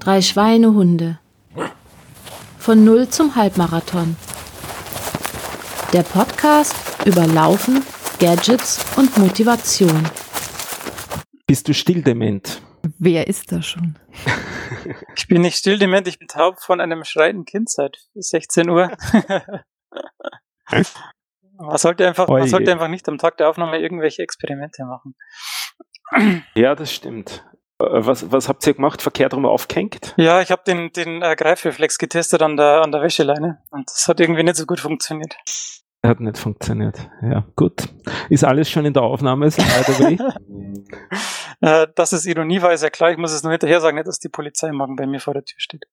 Drei Schweinehunde. Von Null zum Halbmarathon. Der Podcast über Laufen, Gadgets und Motivation. Bist du stilldement? Wer ist da schon? Ich bin nicht stilldement, ich bin taub von einem schreienden Kind seit 16 Uhr. man, sollte einfach, man sollte einfach nicht am Tag der Aufnahme irgendwelche Experimente machen. Ja, das stimmt. Äh, was, was habt ihr gemacht? Verkehrt rum aufgehängt? Ja, ich habe den, den äh, Greifreflex getestet an der, an der Wäscheleine und das hat irgendwie nicht so gut funktioniert. Hat nicht funktioniert. Ja, gut. Ist alles schon in der Aufnahme, so by äh, Dass es Ironie war, ist ja klar. Ich muss es nur hinterher sagen, nicht, dass die Polizei morgen bei mir vor der Tür steht.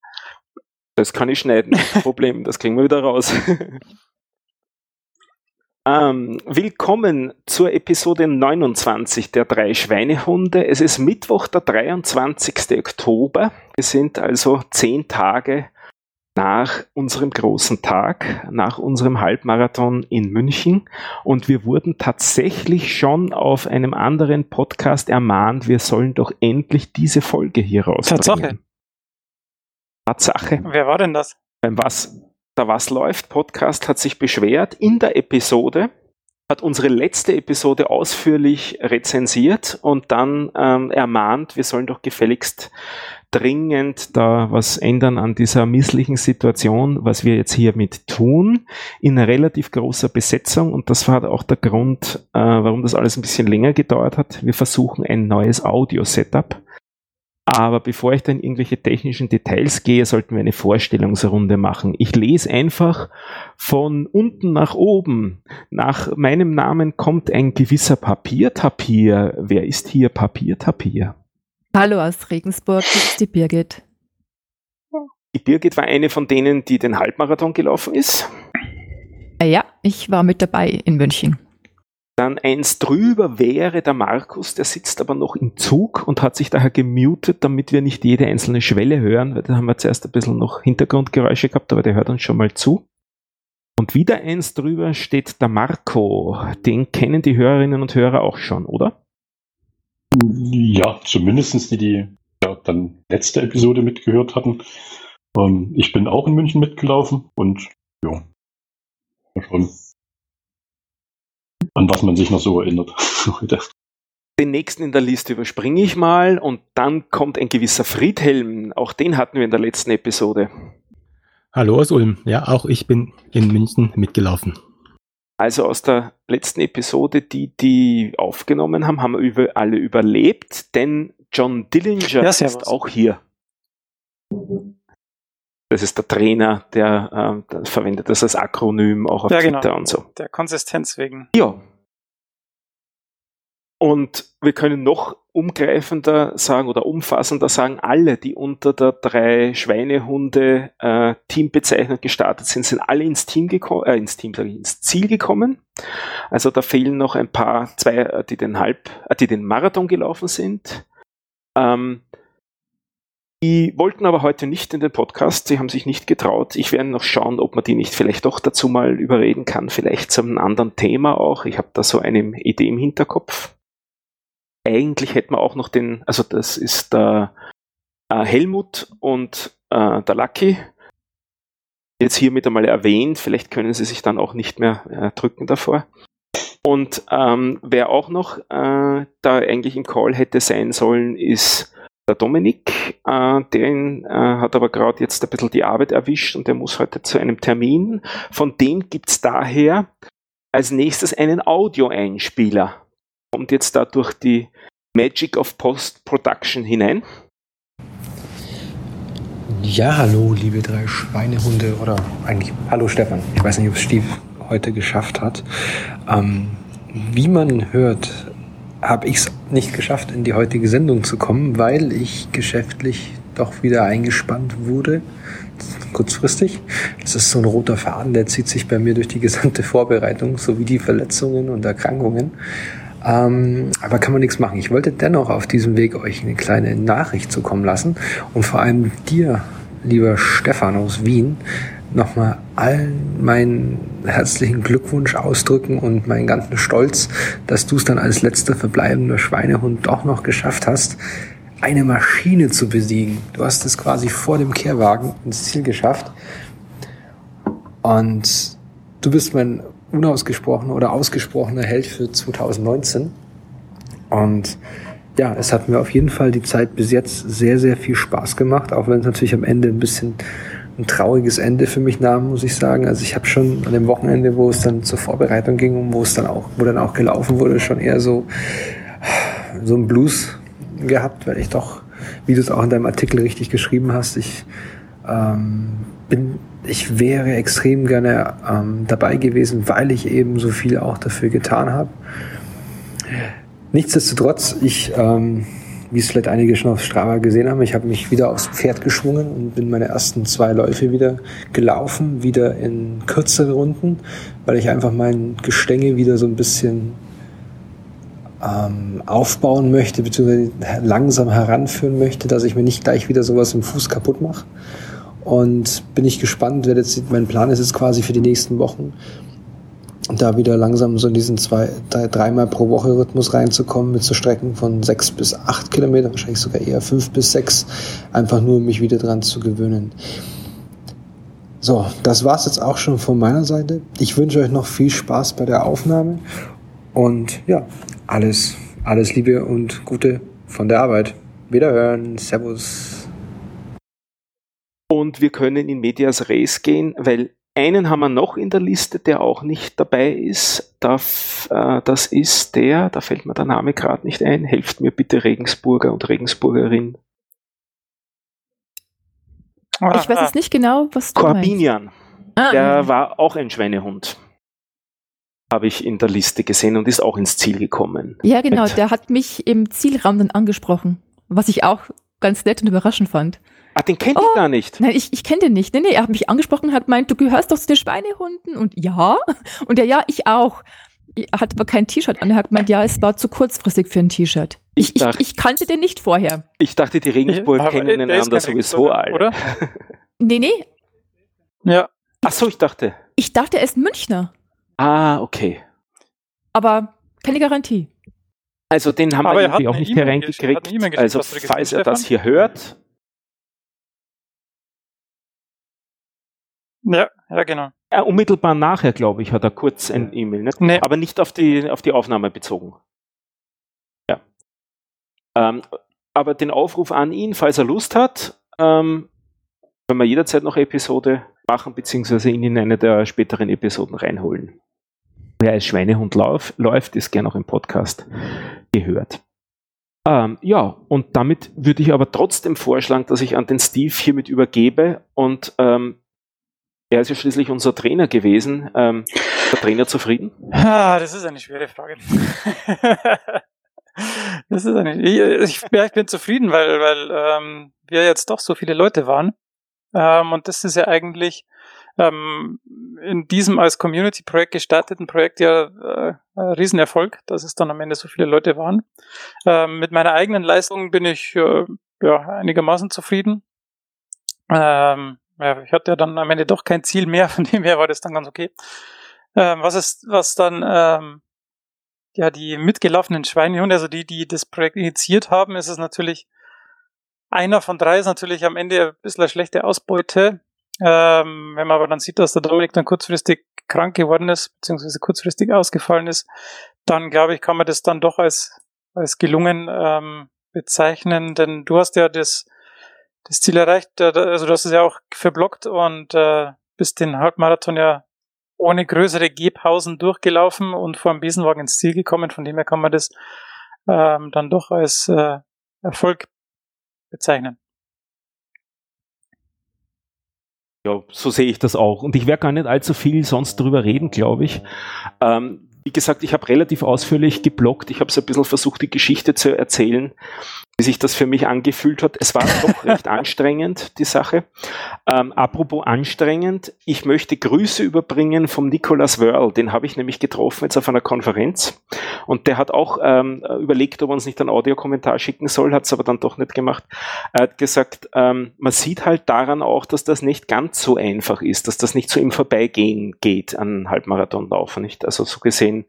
Das kann ich schneiden. Problem, das kriegen wir wieder raus. Ähm, willkommen zur Episode 29 der drei Schweinehunde. Es ist Mittwoch, der 23. Oktober. Wir sind also zehn Tage nach unserem großen Tag, nach unserem Halbmarathon in München. Und wir wurden tatsächlich schon auf einem anderen Podcast ermahnt, wir sollen doch endlich diese Folge hier rausbringen. Tatsache. Tatsache. Wer war denn das? Beim was? Der Was läuft Podcast hat sich beschwert in der Episode, hat unsere letzte Episode ausführlich rezensiert und dann ähm, ermahnt, wir sollen doch gefälligst dringend da was ändern an dieser misslichen Situation, was wir jetzt hiermit tun, in relativ großer Besetzung. Und das war auch der Grund, äh, warum das alles ein bisschen länger gedauert hat. Wir versuchen ein neues Audio-Setup. Aber bevor ich dann in irgendwelche technischen Details gehe, sollten wir eine Vorstellungsrunde machen. Ich lese einfach von unten nach oben. Nach meinem Namen kommt ein gewisser Papiertapir. Wer ist hier Papiertapir? Hallo aus Regensburg, das ist die Birgit. Die Birgit war eine von denen, die den Halbmarathon gelaufen ist. Ja, ich war mit dabei in München. Dann eins drüber wäre der Markus, der sitzt aber noch im Zug und hat sich daher gemutet, damit wir nicht jede einzelne Schwelle hören, weil da haben wir zuerst ein bisschen noch Hintergrundgeräusche gehabt, aber der hört uns schon mal zu. Und wieder eins drüber steht der Marco. Den kennen die Hörerinnen und Hörer auch schon, oder? Ja, zumindest die, die ja, dann letzte Episode mitgehört hatten. Ähm, ich bin auch in München mitgelaufen und ja, schon an was man sich noch so erinnert Den nächsten in der Liste überspringe ich mal und dann kommt ein gewisser Friedhelm. Auch den hatten wir in der letzten Episode. Hallo aus Ulm. Ja, auch ich bin in München mitgelaufen. Also aus der letzten Episode, die die aufgenommen haben, haben wir alle überlebt, denn John Dillinger ja, ist auch hier. Das ist der Trainer, der, äh, der verwendet das als Akronym auch auf ja, Twitter genau. und so. Der Konsistenz wegen. Ja. Und wir können noch umgreifender sagen oder umfassender sagen, alle, die unter der drei Schweinehunde äh, Teambezeichnung gestartet sind, sind alle ins Team gekommen, äh, ins Team, sage ich, ins Ziel gekommen. Also da fehlen noch ein paar, zwei, äh, die den Halb, äh, die den Marathon gelaufen sind. Ähm, die wollten aber heute nicht in den Podcast, sie haben sich nicht getraut. Ich werde noch schauen, ob man die nicht vielleicht doch dazu mal überreden kann, vielleicht zu einem anderen Thema auch. Ich habe da so eine Idee im Hinterkopf. Eigentlich hätten wir auch noch den, also das ist der äh, Helmut und äh, der Lucky. Jetzt hiermit einmal erwähnt, vielleicht können sie sich dann auch nicht mehr äh, drücken davor. Und ähm, wer auch noch äh, da eigentlich im Call hätte sein sollen, ist der Dominik, äh, den äh, hat aber gerade jetzt ein bisschen die Arbeit erwischt und der muss heute zu einem Termin. Von dem gibt es daher als nächstes einen Audioeinspieler. Kommt jetzt da durch die Magic of Post-Production hinein. Ja, hallo, liebe drei Schweinehunde oder eigentlich hallo Stefan. Ich weiß nicht, ob es Steve heute geschafft hat. Ähm, wie man hört, habe ich es nicht geschafft, in die heutige Sendung zu kommen, weil ich geschäftlich doch wieder eingespannt wurde. Kurzfristig. Das ist so ein roter Faden, der zieht sich bei mir durch die gesamte Vorbereitung, sowie die Verletzungen und Erkrankungen. Ähm, aber kann man nichts machen. Ich wollte dennoch auf diesem Weg euch eine kleine Nachricht zukommen lassen und vor allem dir, lieber Stefan aus Wien, nochmal allen meinen herzlichen Glückwunsch ausdrücken und meinen ganzen Stolz, dass du es dann als letzter verbleibender Schweinehund doch noch geschafft hast. eine Maschine zu besiegen. Du hast es quasi vor dem Kehrwagen ins Ziel geschafft. Und du bist mein unausgesprochener oder ausgesprochener Held für 2019. Und ja, es hat mir auf jeden Fall die Zeit bis jetzt sehr, sehr viel Spaß gemacht, auch wenn es natürlich am Ende ein bisschen ein trauriges Ende für mich nahm, muss ich sagen. Also ich habe schon an dem Wochenende, wo es dann zur Vorbereitung ging und wo es dann auch, wo dann auch gelaufen wurde, schon eher so so ein Blues gehabt, weil ich doch, wie du es auch in deinem Artikel richtig geschrieben hast, ich ähm, bin, ich wäre extrem gerne ähm, dabei gewesen, weil ich eben so viel auch dafür getan habe. Nichtsdestotrotz, ich, ähm, wie es vielleicht einige schon auf Strava gesehen haben, ich habe mich wieder aufs Pferd geschwungen und bin meine ersten zwei Läufe wieder gelaufen, wieder in kürzere Runden, weil ich einfach mein Gestänge wieder so ein bisschen ähm, aufbauen möchte, beziehungsweise langsam heranführen möchte, dass ich mir nicht gleich wieder sowas im Fuß kaputt mache. Und bin ich gespannt, wer jetzt, mein Plan ist jetzt quasi für die nächsten Wochen, da wieder langsam so in diesen zwei, drei, dreimal pro Woche Rhythmus reinzukommen mit so Strecken von sechs bis acht Kilometer, wahrscheinlich sogar eher fünf bis sechs, einfach nur um mich wieder dran zu gewöhnen. So, das war's jetzt auch schon von meiner Seite. Ich wünsche euch noch viel Spaß bei der Aufnahme und ja, alles, alles Liebe und Gute von der Arbeit. Wiederhören. Servus. Und wir können in Medias Res gehen, weil einen haben wir noch in der Liste, der auch nicht dabei ist. Das, äh, das ist der, da fällt mir der Name gerade nicht ein. Helft mir bitte Regensburger und Regensburgerin. Ich weiß jetzt nicht genau, was du Corbinian. Ah, der war auch ein Schweinehund. Habe ich in der Liste gesehen und ist auch ins Ziel gekommen. Ja, genau. Mit der hat mich im Zielraum dann angesprochen, was ich auch ganz nett und überraschend fand. Ah, den kennt oh, ich gar nicht. Nein, ich, ich kenne den nicht. Nee, nee, er hat mich angesprochen, hat meint, du gehörst doch zu den Schweinehunden. Und ja. Und er, ja, ich auch. Er hat aber kein T-Shirt an. Er hat gemeint, ja, es war zu kurzfristig für ein T-Shirt. Ich, ich, ich, ich, kannte den nicht vorher. Ich dachte, die Regensburg ja, kennen einander sowieso alle. Oder? nee, nee. Ja. Ach so, ich dachte. Ich dachte, er ist Münchner. Ah, okay. Aber keine Garantie. Also den haben Aber wir irgendwie auch nicht e hereingekriegt. Also falls er das hier hört, Ja, ja, genau. Ja, unmittelbar nachher, glaube ich, hat er kurz ein E-Mail, ne? nee. aber nicht auf die, auf die Aufnahme bezogen. Ja. Ähm, aber den Aufruf an ihn, falls er Lust hat, ähm, können wir jederzeit noch Episode machen, beziehungsweise ihn in eine der späteren Episoden reinholen. Wer als Schweinehund lauf, läuft, ist gern auch im Podcast gehört. Ähm, ja, und damit würde ich aber trotzdem vorschlagen, dass ich an den Steve hiermit übergebe und ähm, er ist ja schließlich unser Trainer gewesen. Ähm, der Trainer zufrieden? Ah, das ist eine schwere Frage. das ist eine, ich, ja, ich bin zufrieden, weil, weil ähm, wir jetzt doch so viele Leute waren. Ähm, und das ist ja eigentlich ähm, in diesem als Community-Projekt gestarteten Projekt ja äh, ein Riesenerfolg, dass es dann am Ende so viele Leute waren. Ähm, mit meiner eigenen Leistung bin ich äh, ja einigermaßen zufrieden. Ähm, ich hatte ja dann am Ende doch kein Ziel mehr, von dem her war das dann ganz okay. Ähm, was ist, was dann, ähm, ja, die mitgelaufenen Schweinehunde, also die, die das Projekt initiiert haben, ist es natürlich, einer von drei ist natürlich am Ende ein bisschen eine schlechte Ausbeute. Ähm, wenn man aber dann sieht, dass der Dominik dann kurzfristig krank geworden ist, beziehungsweise kurzfristig ausgefallen ist, dann glaube ich, kann man das dann doch als, als gelungen ähm, bezeichnen, denn du hast ja das das Ziel erreicht. Also du hast es ja auch verblockt und äh, bist den Halbmarathon ja ohne größere Gehpausen durchgelaufen und vor dem Besenwagen ins Ziel gekommen. Von dem her kann man das ähm, dann doch als äh, Erfolg bezeichnen. Ja, so sehe ich das auch. Und ich werde gar nicht allzu viel sonst drüber reden, glaube ich. Ähm, wie gesagt, ich habe relativ ausführlich geblockt. Ich habe so ein bisschen versucht, die Geschichte zu erzählen wie sich das für mich angefühlt hat. Es war doch recht anstrengend, die Sache. Ähm, apropos anstrengend, ich möchte Grüße überbringen vom Nicolas Wörl. Den habe ich nämlich getroffen jetzt auf einer Konferenz. Und der hat auch ähm, überlegt, ob er uns nicht einen Audiokommentar schicken soll, hat es aber dann doch nicht gemacht. Er hat gesagt, ähm, man sieht halt daran auch, dass das nicht ganz so einfach ist, dass das nicht so im Vorbeigehen geht an Halbmarathonlaufen. Nicht? Also so gesehen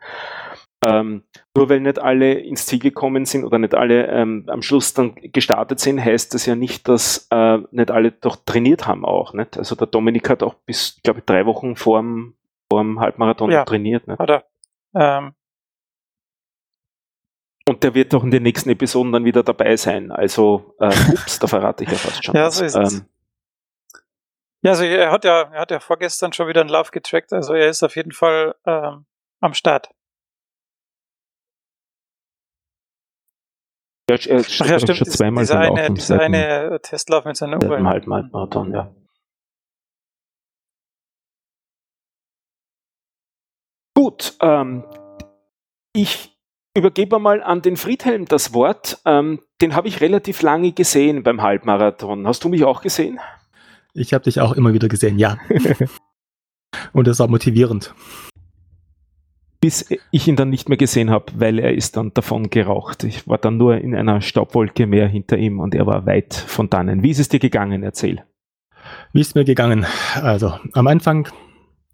Ähm, nur weil nicht alle ins Ziel gekommen sind oder nicht alle ähm, am Schluss dann gestartet sind, heißt das ja nicht, dass äh, nicht alle doch trainiert haben auch. Nicht? Also der Dominik hat auch bis, glaube ich, drei Wochen vor dem, vor dem Halbmarathon ja, trainiert. Nicht? Hat er. Ähm. Und der wird doch in den nächsten Episoden dann wieder dabei sein. Also, äh, ups, da verrate ich ja fast schon. ja, so ist es. Ähm, ja, also er hat ja, er hat ja vorgestern schon wieder einen Lauf getrackt, also er ist auf jeden Fall ähm, am Start. Ja, er Ach ja, stimmt, schon zweimal dieser eine, dieser eine Testlauf mit seiner Uhr. Halbmarathon, ja. Gut, ähm, ich übergebe mal an den Friedhelm das Wort. Ähm, den habe ich relativ lange gesehen beim Halbmarathon. Hast du mich auch gesehen? Ich habe dich auch immer wieder gesehen, ja. Und das war motivierend. Bis ich ihn dann nicht mehr gesehen habe, weil er ist dann davon geraucht. Ich war dann nur in einer Staubwolke mehr hinter ihm und er war weit von dannen. Wie ist es dir gegangen? Erzähl. Wie ist es mir gegangen? Also am Anfang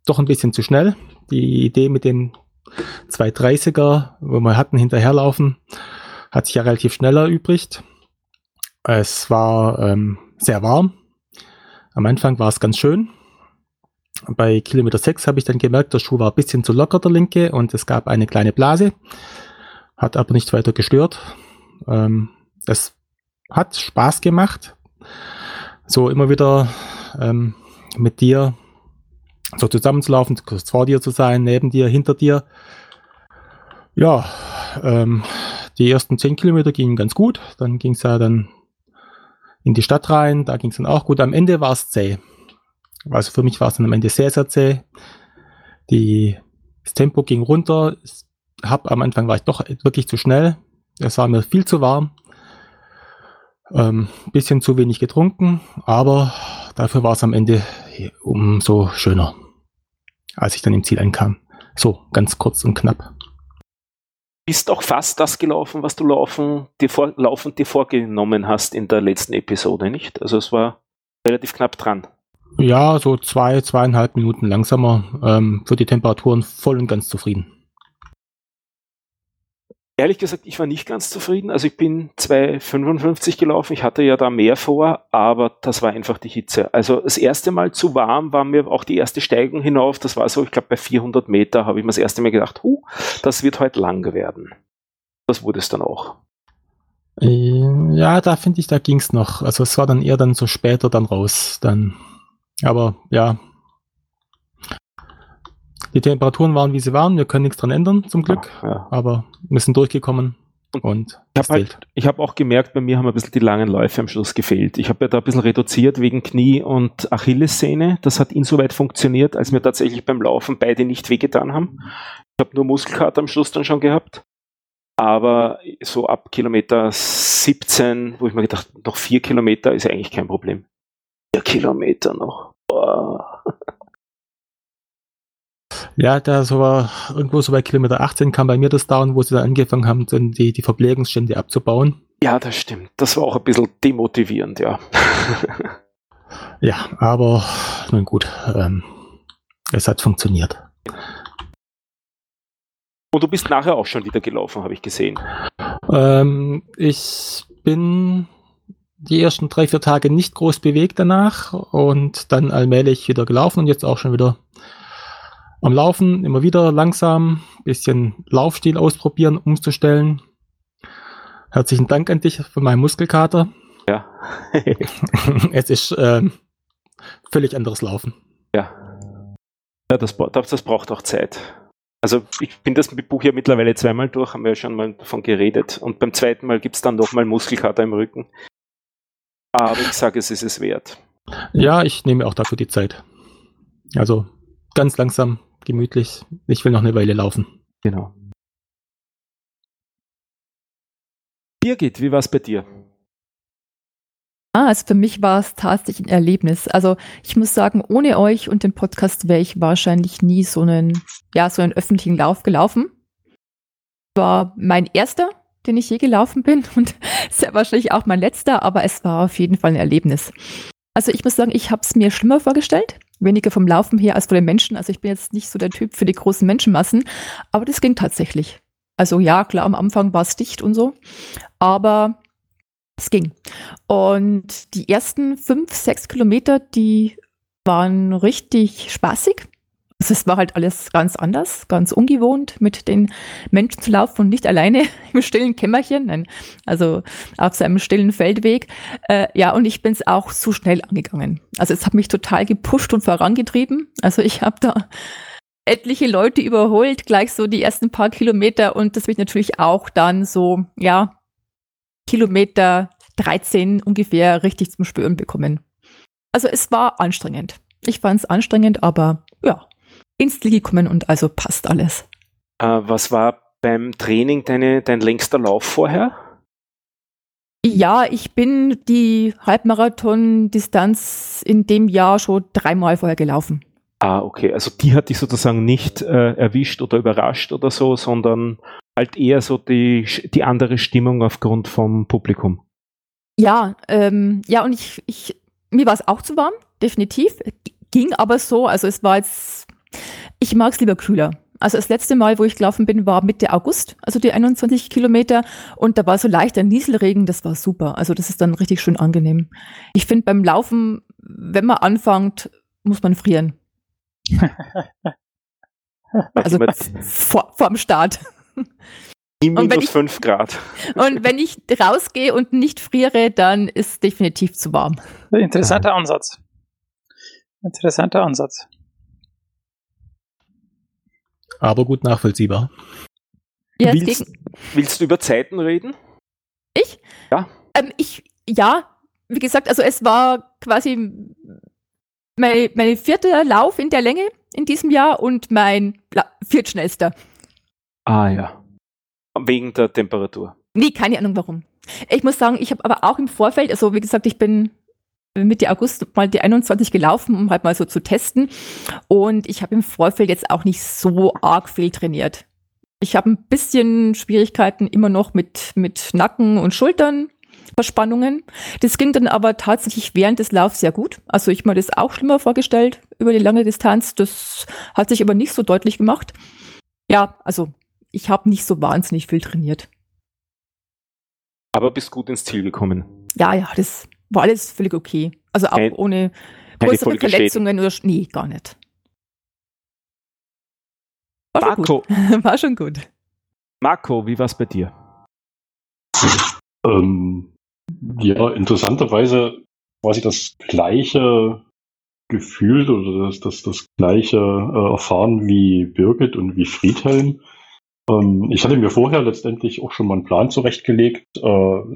doch ein bisschen zu schnell. Die Idee mit den 230er, wo wir hatten, hinterherlaufen, hat sich ja relativ schnell erübrigt. Es war ähm, sehr warm, am Anfang war es ganz schön. Bei Kilometer 6 habe ich dann gemerkt, der Schuh war ein bisschen zu locker, der linke, und es gab eine kleine Blase. Hat aber nicht weiter gestört. Ähm, es hat Spaß gemacht, so immer wieder ähm, mit dir so zusammenzulaufen, kurz vor dir zu sein, neben dir, hinter dir. Ja, ähm, die ersten 10 Kilometer gingen ganz gut. Dann ging es ja dann in die Stadt rein. Da ging es dann auch gut. Am Ende war es zäh. Also für mich war es dann am Ende sehr, sehr zäh. Die, das Tempo ging runter. Hab, am Anfang war ich doch wirklich zu schnell. Es war mir viel zu warm. Ähm, bisschen zu wenig getrunken, aber dafür war es am Ende umso schöner, als ich dann im Ziel ankam. So, ganz kurz und knapp bist auch fast das gelaufen, was du laufen, dir vor, laufend dir vorgenommen hast in der letzten Episode, nicht? Also es war relativ knapp dran. Ja, so zwei, zweieinhalb Minuten langsamer. Ähm, für die Temperaturen voll und ganz zufrieden. Ehrlich gesagt, ich war nicht ganz zufrieden. Also ich bin 2,55 gelaufen. Ich hatte ja da mehr vor, aber das war einfach die Hitze. Also das erste Mal zu warm war mir auch die erste Steigung hinauf. Das war so, ich glaube bei 400 Meter habe ich mir das erste Mal gedacht, huh, das wird heute lang werden. Das wurde es dann auch. Äh, ja, da finde ich, da ging es noch. Also es war dann eher dann so später dann raus. Dann, aber ja, die Temperaturen waren, wie sie waren. Wir können nichts dran ändern, zum Glück. Ja, ja. Aber wir sind durchgekommen. Und ich habe halt, hab auch gemerkt, bei mir haben ein bisschen die langen Läufe am Schluss gefehlt. Ich habe ja da ein bisschen reduziert wegen Knie und Achillessehne. Das hat insoweit funktioniert, als mir tatsächlich beim Laufen beide nicht wehgetan haben. Ich habe nur Muskelkater am Schluss dann schon gehabt. Aber so ab Kilometer 17, wo ich mir gedacht, noch vier Kilometer ist eigentlich kein Problem. Vier Kilometer noch. Boah. Ja, da so war irgendwo so bei Kilometer 18 kam bei mir das Down, wo sie dann angefangen haben, dann die, die Verpflegungsstände abzubauen. Ja, das stimmt. Das war auch ein bisschen demotivierend, ja. ja, aber nun gut, ähm, es hat funktioniert. Und du bist nachher auch schon wieder gelaufen, habe ich gesehen. Ähm, ich bin die ersten drei, vier Tage nicht groß bewegt danach und dann allmählich wieder gelaufen und jetzt auch schon wieder am Laufen, immer wieder langsam, bisschen Laufstil ausprobieren, umzustellen. Herzlichen Dank an dich für meinen Muskelkater. Ja. es ist äh, völlig anderes Laufen. Ja. Ja, das, das braucht auch Zeit. Also ich bin das Buch ja mittlerweile zweimal durch, haben wir ja schon mal davon geredet. Und beim zweiten Mal gibt es dann nochmal Muskelkater im Rücken. Aber ich sage, es ist es wert. Ja, ich nehme auch dafür die Zeit. Also ganz langsam gemütlich. Ich will noch eine Weile laufen. Genau. Birgit, wie war es bei dir? Ah, also für mich war es tatsächlich ein Erlebnis. Also ich muss sagen, ohne euch und den Podcast wäre ich wahrscheinlich nie so einen, ja, so einen öffentlichen Lauf gelaufen. War mein erster, den ich je gelaufen bin und sehr wahrscheinlich auch mein letzter, aber es war auf jeden Fall ein Erlebnis. Also ich muss sagen, ich habe es mir schlimmer vorgestellt weniger vom Laufen her als von den Menschen. Also ich bin jetzt nicht so der Typ für die großen Menschenmassen, aber das ging tatsächlich. Also ja, klar, am Anfang war es dicht und so, aber es ging. Und die ersten fünf, sechs Kilometer, die waren richtig spaßig. Also es war halt alles ganz anders, ganz ungewohnt, mit den Menschen zu laufen und nicht alleine im stillen Kämmerchen, nein, also auf seinem stillen Feldweg. Äh, ja, und ich bin es auch zu schnell angegangen. Also es hat mich total gepusht und vorangetrieben. Also ich habe da etliche Leute überholt, gleich so die ersten paar Kilometer und das wird natürlich auch dann so, ja, Kilometer 13 ungefähr richtig zum Spüren bekommen. Also es war anstrengend. Ich fand es anstrengend, aber ja, ins Ziel gekommen und also passt alles. Äh, was war beim Training deine, dein längster Lauf vorher? Ja, ich bin die Halbmarathon-Distanz in dem Jahr schon dreimal vorher gelaufen. Ah, okay. Also die hat dich sozusagen nicht äh, erwischt oder überrascht oder so, sondern halt eher so die, die andere Stimmung aufgrund vom Publikum. Ja, ähm, ja, und ich, ich mir war es auch zu warm, definitiv. Ging aber so, also es war jetzt, ich mag es lieber kühler. Also das letzte Mal, wo ich gelaufen bin, war Mitte August, also die 21 Kilometer. Und da war so leichter Nieselregen, das war super. Also das ist dann richtig schön angenehm. Ich finde beim Laufen, wenn man anfängt, muss man frieren. also vor, vor dem Start. Minus 5 Grad. Und wenn ich rausgehe und nicht friere, dann ist definitiv zu warm. Interessanter Ansatz. Interessanter Ansatz. Aber gut nachvollziehbar. Ja, willst, willst, du über Zeiten reden? Ich? Ja. Ähm, ich, ja, wie gesagt, also es war quasi mein, mein vierter Lauf in der Länge in diesem Jahr und mein viertschnellster. Ah ja. Wegen der Temperatur. Nee, keine Ahnung warum. Ich muss sagen, ich habe aber auch im Vorfeld, also wie gesagt, ich bin Mitte August mal die 21 gelaufen, um halt mal so zu testen. Und ich habe im Vorfeld jetzt auch nicht so arg viel trainiert. Ich habe ein bisschen Schwierigkeiten immer noch mit, mit Nacken und Schultern. Verspannungen. Das ging dann aber tatsächlich während des Laufs sehr gut. Also ich mir das auch schlimmer vorgestellt über die lange Distanz. Das hat sich aber nicht so deutlich gemacht. Ja, also ich habe nicht so wahnsinnig viel trainiert. Aber bist gut ins Ziel gekommen. Ja, ja, das war alles völlig okay. Also auch Kein, ohne größere Verletzungen oder nee, gar nicht. War Marco. Schon gut. war schon gut. Marco, wie war es bei dir? Ähm, ja, interessanterweise quasi das gleiche gefühlt oder das, das, das gleiche äh, erfahren wie Birgit und wie Friedhelm. Ähm, ich hatte mir vorher letztendlich auch schon mal einen Plan zurechtgelegt, äh,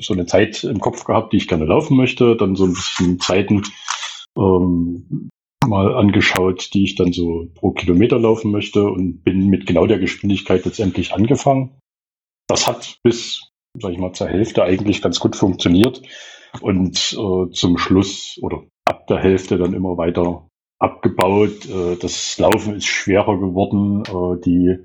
so eine Zeit im Kopf gehabt, die ich gerne laufen möchte, dann so ein bisschen Zeiten ähm, mal angeschaut, die ich dann so pro Kilometer laufen möchte und bin mit genau der Geschwindigkeit letztendlich angefangen. Das hat bis, sag ich mal, zur Hälfte eigentlich ganz gut funktioniert und äh, zum Schluss oder ab der Hälfte dann immer weiter abgebaut. Äh, das Laufen ist schwerer geworden, die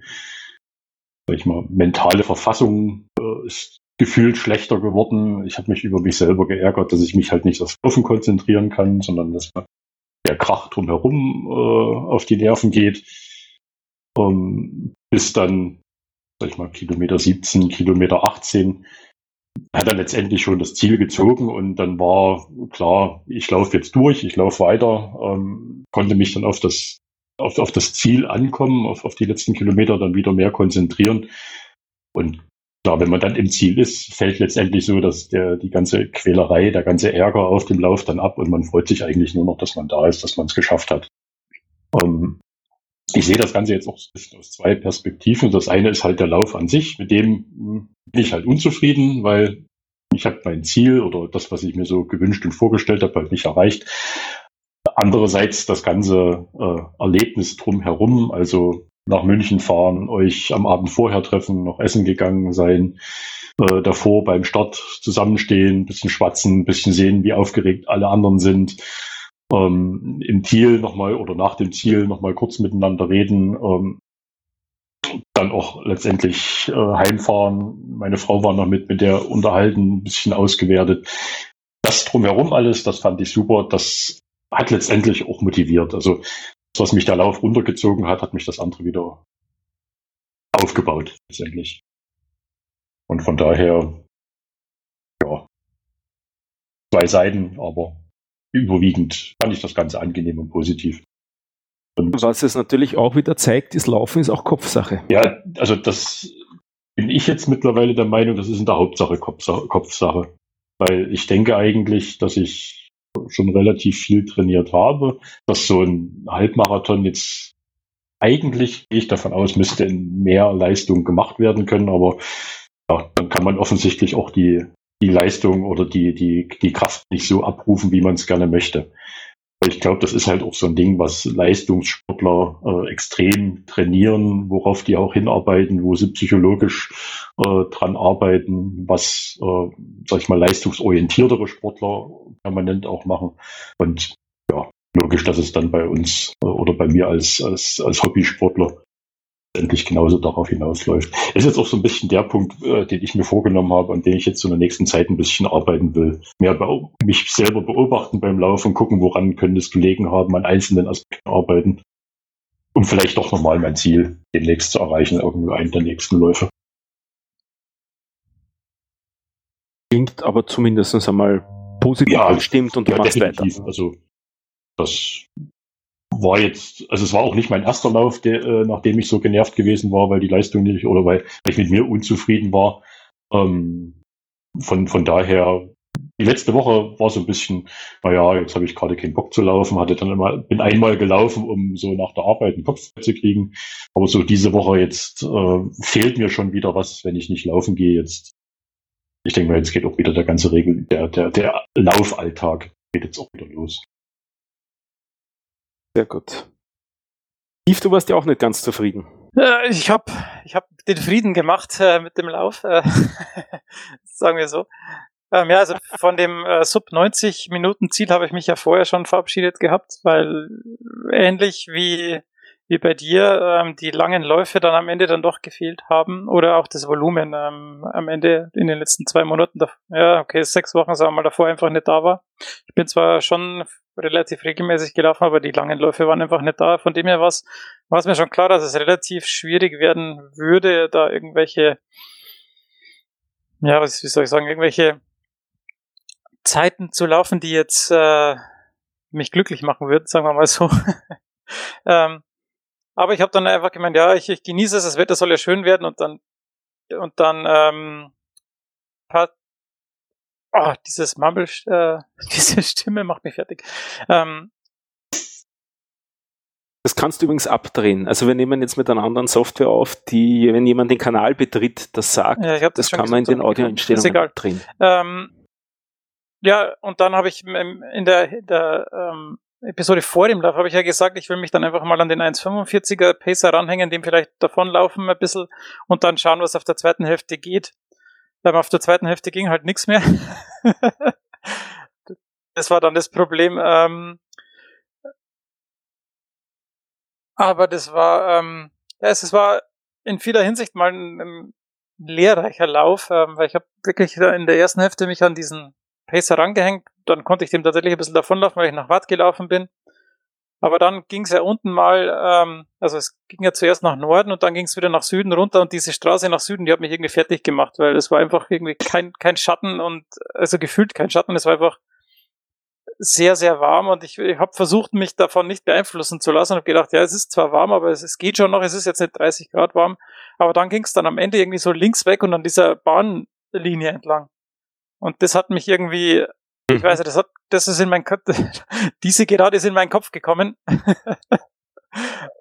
ich mal, mentale Verfassung äh, ist gefühlt schlechter geworden. Ich habe mich über mich selber geärgert, dass ich mich halt nicht aufs Laufen konzentrieren kann, sondern dass der Krach drumherum äh, auf die Nerven geht. Ähm, bis dann, sag ich mal, Kilometer 17, Kilometer 18 hat er letztendlich schon das Ziel gezogen und dann war klar, ich laufe jetzt durch, ich laufe weiter, ähm, konnte mich dann auf das auf, auf das Ziel ankommen, auf, auf die letzten Kilometer dann wieder mehr konzentrieren. Und klar, wenn man dann im Ziel ist, fällt letztendlich so, dass der, die ganze Quälerei, der ganze Ärger auf dem Lauf dann ab und man freut sich eigentlich nur noch, dass man da ist, dass man es geschafft hat. Um, ich sehe das Ganze jetzt auch aus zwei Perspektiven. Das eine ist halt der Lauf an sich, mit dem bin ich halt unzufrieden, weil ich habe mein Ziel oder das, was ich mir so gewünscht und vorgestellt habe, halt nicht erreicht. Andererseits das ganze äh, Erlebnis drumherum, also nach München fahren, euch am Abend vorher treffen, noch essen gegangen sein, äh, davor beim Start zusammenstehen, bisschen schwatzen, bisschen sehen, wie aufgeregt alle anderen sind. Ähm, Im Ziel nochmal oder nach dem Ziel nochmal kurz miteinander reden. Ähm, dann auch letztendlich äh, heimfahren. Meine Frau war noch mit, mit der unterhalten, ein bisschen ausgewertet. Das drumherum alles, das fand ich super. Das hat letztendlich auch motiviert. Also was mich der Lauf runtergezogen hat, hat mich das andere wieder aufgebaut letztendlich. Und von daher, ja, zwei Seiten, aber überwiegend fand ich das Ganze angenehm und positiv. Und was es natürlich auch wieder zeigt, ist Laufen ist auch Kopfsache. Ja, also das bin ich jetzt mittlerweile der Meinung, das ist in der Hauptsache Kopfsache. Weil ich denke eigentlich, dass ich schon relativ viel trainiert habe, dass so ein Halbmarathon jetzt eigentlich, gehe ich davon aus, müsste in mehr Leistung gemacht werden können, aber ja, dann kann man offensichtlich auch die, die Leistung oder die, die, die Kraft nicht so abrufen, wie man es gerne möchte. Ich glaube, das ist halt auch so ein Ding, was Leistungssportler äh, extrem trainieren, worauf die auch hinarbeiten, wo sie psychologisch äh, dran arbeiten, was, äh, sag ich mal, leistungsorientiertere Sportler permanent auch machen. Und ja, logisch, dass es dann bei uns äh, oder bei mir als, als, als Hobbysportler endlich genauso darauf hinausläuft. Ist jetzt auch so ein bisschen der Punkt, äh, den ich mir vorgenommen habe, an dem ich jetzt in der nächsten Zeit ein bisschen arbeiten will. Mehr mich selber beobachten beim Laufen, gucken, woran könnte es gelegen haben, an einzelnen Aspekten arbeiten. Um vielleicht doch nochmal mein Ziel demnächst zu erreichen, irgendwie einen der nächsten Läufe. Klingt aber zumindest einmal positiv ja, gestimmt und du ja, machst definitiv. weiter. Also das war jetzt, also es war auch nicht mein erster Lauf, der, äh, nachdem ich so genervt gewesen war, weil die Leistung nicht oder weil, weil ich mit mir unzufrieden war. Ähm, von, von daher, die letzte Woche war so ein bisschen, naja, jetzt habe ich gerade keinen Bock zu laufen, hatte dann immer, bin einmal gelaufen, um so nach der Arbeit einen Kopf zu kriegen. Aber so diese Woche jetzt äh, fehlt mir schon wieder was, wenn ich nicht laufen gehe jetzt. Ich denke mal, jetzt geht auch wieder der ganze Regel, der, der, der Laufalltag geht jetzt auch wieder los. Sehr gut. Yves, du warst ja auch nicht ganz zufrieden. Äh, ich habe ich hab den Frieden gemacht äh, mit dem Lauf, äh, sagen wir so. Ähm, ja, also von dem äh, Sub 90 Minuten Ziel habe ich mich ja vorher schon verabschiedet gehabt, weil ähnlich wie wie bei dir ähm, die langen Läufe dann am Ende dann doch gefehlt haben oder auch das Volumen ähm, am Ende in den letzten zwei Monaten, ja okay, sechs Wochen sagen wir mal davor einfach nicht da war. Ich bin zwar schon relativ regelmäßig gelaufen, aber die langen Läufe waren einfach nicht da. Von dem her war es mir schon klar, dass es relativ schwierig werden würde, da irgendwelche, ja, was, wie soll ich sagen, irgendwelche Zeiten zu laufen, die jetzt äh, mich glücklich machen würden, sagen wir mal so. ähm, aber ich habe dann einfach gemeint, ja, ich, ich genieße es, das Wetter soll ja schön werden und dann und dann ähm, oh, dieses Mumble, äh, diese Stimme macht mich fertig. Ähm, das kannst du übrigens abdrehen. Also wir nehmen jetzt mit einer anderen Software auf, die, wenn jemand den Kanal betritt, das sagt, ja, das, das kann man in den Audioeinstellungen abdrehen. Ähm, ja, und dann habe ich in der, in der ähm, Episode vor dem Lauf habe ich ja gesagt, ich will mich dann einfach mal an den 1,45er Pacer ranhängen, dem vielleicht davonlaufen ein bisschen und dann schauen, was auf der zweiten Hälfte geht. Aber auf der zweiten Hälfte ging halt nichts mehr. das war dann das Problem. Ähm, aber das war, ähm, ja, es, war in vieler Hinsicht mal ein, ein lehrreicher Lauf, ähm, weil ich habe wirklich in der ersten Hälfte mich an diesen Pacer rangehängt. Dann konnte ich dem tatsächlich ein bisschen davonlaufen, weil ich nach Watt gelaufen bin. Aber dann ging es ja unten mal, ähm, also es ging ja zuerst nach Norden und dann ging es wieder nach Süden runter und diese Straße nach Süden, die hat mich irgendwie fertig gemacht, weil es war einfach irgendwie kein, kein Schatten und also gefühlt kein Schatten, es war einfach sehr, sehr warm und ich, ich habe versucht, mich davon nicht beeinflussen zu lassen und habe gedacht, ja, es ist zwar warm, aber es, es geht schon noch, es ist jetzt nicht 30 Grad warm, aber dann ging es dann am Ende irgendwie so links weg und an dieser Bahnlinie entlang. Und das hat mich irgendwie ich weiß nicht, das hat, das ist in mein Kopf, diese gerade ist in meinen Kopf gekommen.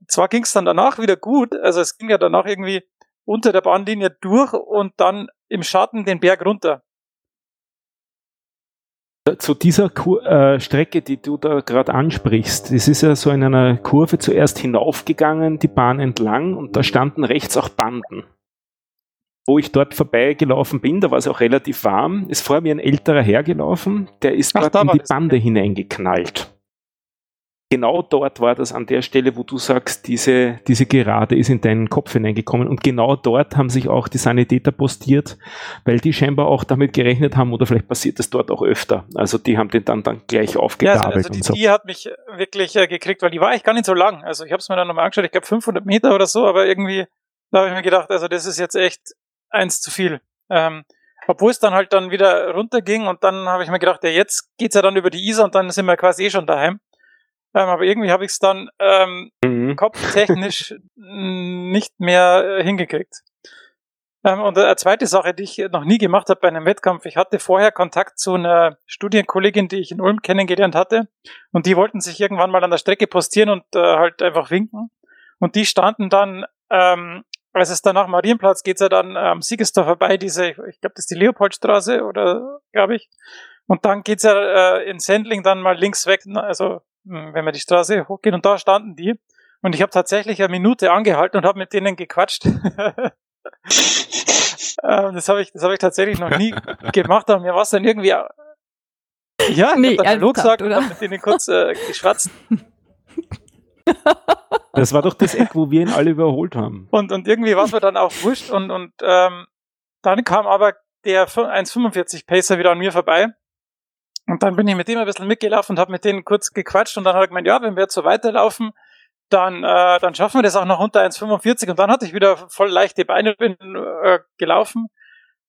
Zwar ging es dann danach wieder gut, also es ging ja danach irgendwie unter der Bahnlinie durch und dann im Schatten den Berg runter. Zu dieser Kur äh, Strecke, die du da gerade ansprichst, es ist ja so in einer Kurve zuerst hinaufgegangen, die Bahn entlang und da standen rechts auch Banden wo ich dort vorbeigelaufen bin, da war es auch relativ warm, ist vor mir ein älterer Herr gelaufen, der ist gerade in die Bande hineingeknallt. Genau dort war das an der Stelle, wo du sagst, diese, diese Gerade ist in deinen Kopf hineingekommen. Und genau dort haben sich auch die Sanitäter postiert, weil die scheinbar auch damit gerechnet haben, oder vielleicht passiert das dort auch öfter. Also die haben den dann, dann gleich aufgegabelt. Ja, also, also die, so. die hat mich wirklich äh, gekriegt, weil die war eigentlich gar nicht so lang. Also ich habe es mir dann nochmal angeschaut, ich glaube 500 Meter oder so, aber irgendwie da habe ich mir gedacht, also das ist jetzt echt eins zu viel. Ähm, obwohl es dann halt dann wieder runterging und dann habe ich mir gedacht, ja, jetzt geht's ja dann über die Isar und dann sind wir quasi eh schon daheim. Ähm, aber irgendwie habe ich es dann ähm, mhm. kopftechnisch nicht mehr äh, hingekriegt. Ähm, und eine zweite Sache, die ich noch nie gemacht habe bei einem Wettkampf, ich hatte vorher Kontakt zu einer Studienkollegin, die ich in Ulm kennengelernt hatte, und die wollten sich irgendwann mal an der Strecke postieren und äh, halt einfach winken. Und die standen dann, ähm, als es dann nach Marienplatz geht, ja dann am Siegestor vorbei, diese, ich glaube, das ist die Leopoldstraße oder glaube ich. Und dann geht's ja äh, in Sendling dann mal links weg, also hm, wenn man die Straße hochgeht und da standen die. Und ich habe tatsächlich eine Minute angehalten und habe mit denen gequatscht. Ähm, das habe ich, das habe ich tatsächlich noch nie gemacht, aber mir war es dann irgendwie. Ja, nee, ich Hallo gesagt oder? und mit denen kurz äh, geschwatzt. Das war doch das Eck, wo wir ihn alle überholt haben. Und, und irgendwie war es mir dann auch wurscht und, und ähm, dann kam aber der 1,45 Pacer wieder an mir vorbei. Und dann bin ich mit dem ein bisschen mitgelaufen und habe mit denen kurz gequatscht und dann hat er gemeint, ja, wenn wir jetzt so weiterlaufen, dann, äh, dann schaffen wir das auch noch unter 1,45 und dann hatte ich wieder voll leichte Beine, bin äh, gelaufen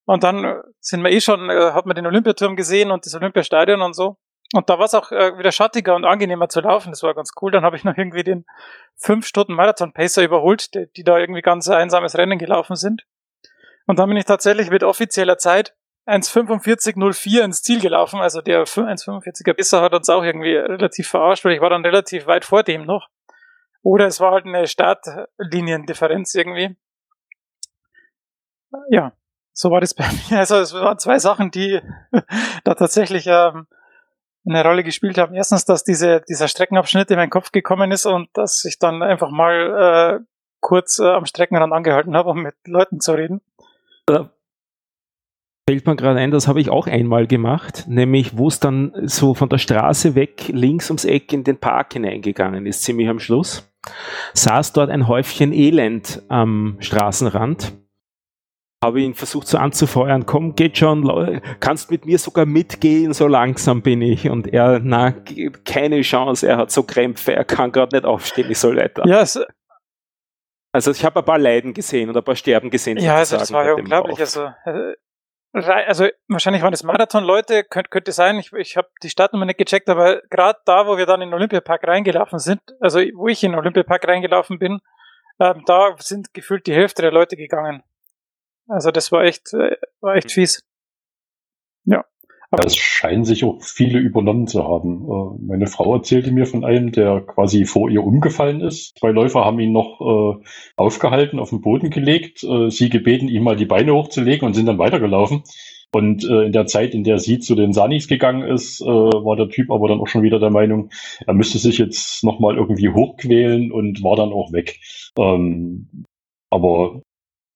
und dann sind wir eh schon, äh, hat man den Olympiaturm gesehen und das Olympiastadion und so. Und da war es auch äh, wieder schattiger und angenehmer zu laufen. Das war ganz cool. Dann habe ich noch irgendwie den 5 Stunden Marathon Pacer überholt, die, die da irgendwie ganz einsames Rennen gelaufen sind. Und dann bin ich tatsächlich mit offizieller Zeit 1,45,04 ins Ziel gelaufen. Also der 1,45er Bisser hat uns auch irgendwie relativ verarscht, weil ich war dann relativ weit vor dem noch. Oder es war halt eine Startliniendifferenz irgendwie. Ja, so war das bei mir. Also es waren zwei Sachen, die da tatsächlich ähm, eine Rolle gespielt haben. Erstens, dass diese, dieser Streckenabschnitt in meinen Kopf gekommen ist und dass ich dann einfach mal äh, kurz äh, am Streckenrand angehalten habe, um mit Leuten zu reden. Da fällt mir gerade ein, das habe ich auch einmal gemacht, nämlich wo es dann so von der Straße weg links ums Eck in den Park hineingegangen ist, ziemlich am Schluss saß dort ein Häufchen Elend am Straßenrand. Habe ihn versucht so anzufeuern, komm, geht schon, kannst mit mir sogar mitgehen, so langsam bin ich. Und er, na, keine Chance, er hat so Krämpfe, er kann gerade nicht aufstehen, ich soll weiter. Ja, es, also ich habe ein paar Leiden gesehen und ein paar Sterben gesehen. Ja, also das war ja unglaublich. Also äh, also wahrscheinlich waren es Marathon-Leute, könnte, könnte sein, ich, ich habe die Startnummer nicht gecheckt, aber gerade da, wo wir dann in den Olympiapark reingelaufen sind, also wo ich in den Olympiapark reingelaufen bin, ähm, da sind gefühlt die Hälfte der Leute gegangen. Also das war echt, äh, war echt fies. Ja. Aber es scheinen sich auch viele übernommen zu haben. Äh, meine Frau erzählte mir von einem, der quasi vor ihr umgefallen ist. Zwei Läufer haben ihn noch äh, aufgehalten, auf den Boden gelegt, äh, sie gebeten, ihm mal die Beine hochzulegen und sind dann weitergelaufen. Und äh, in der Zeit, in der sie zu den Sanis gegangen ist, äh, war der Typ aber dann auch schon wieder der Meinung, er müsste sich jetzt nochmal irgendwie hochquälen und war dann auch weg. Ähm, aber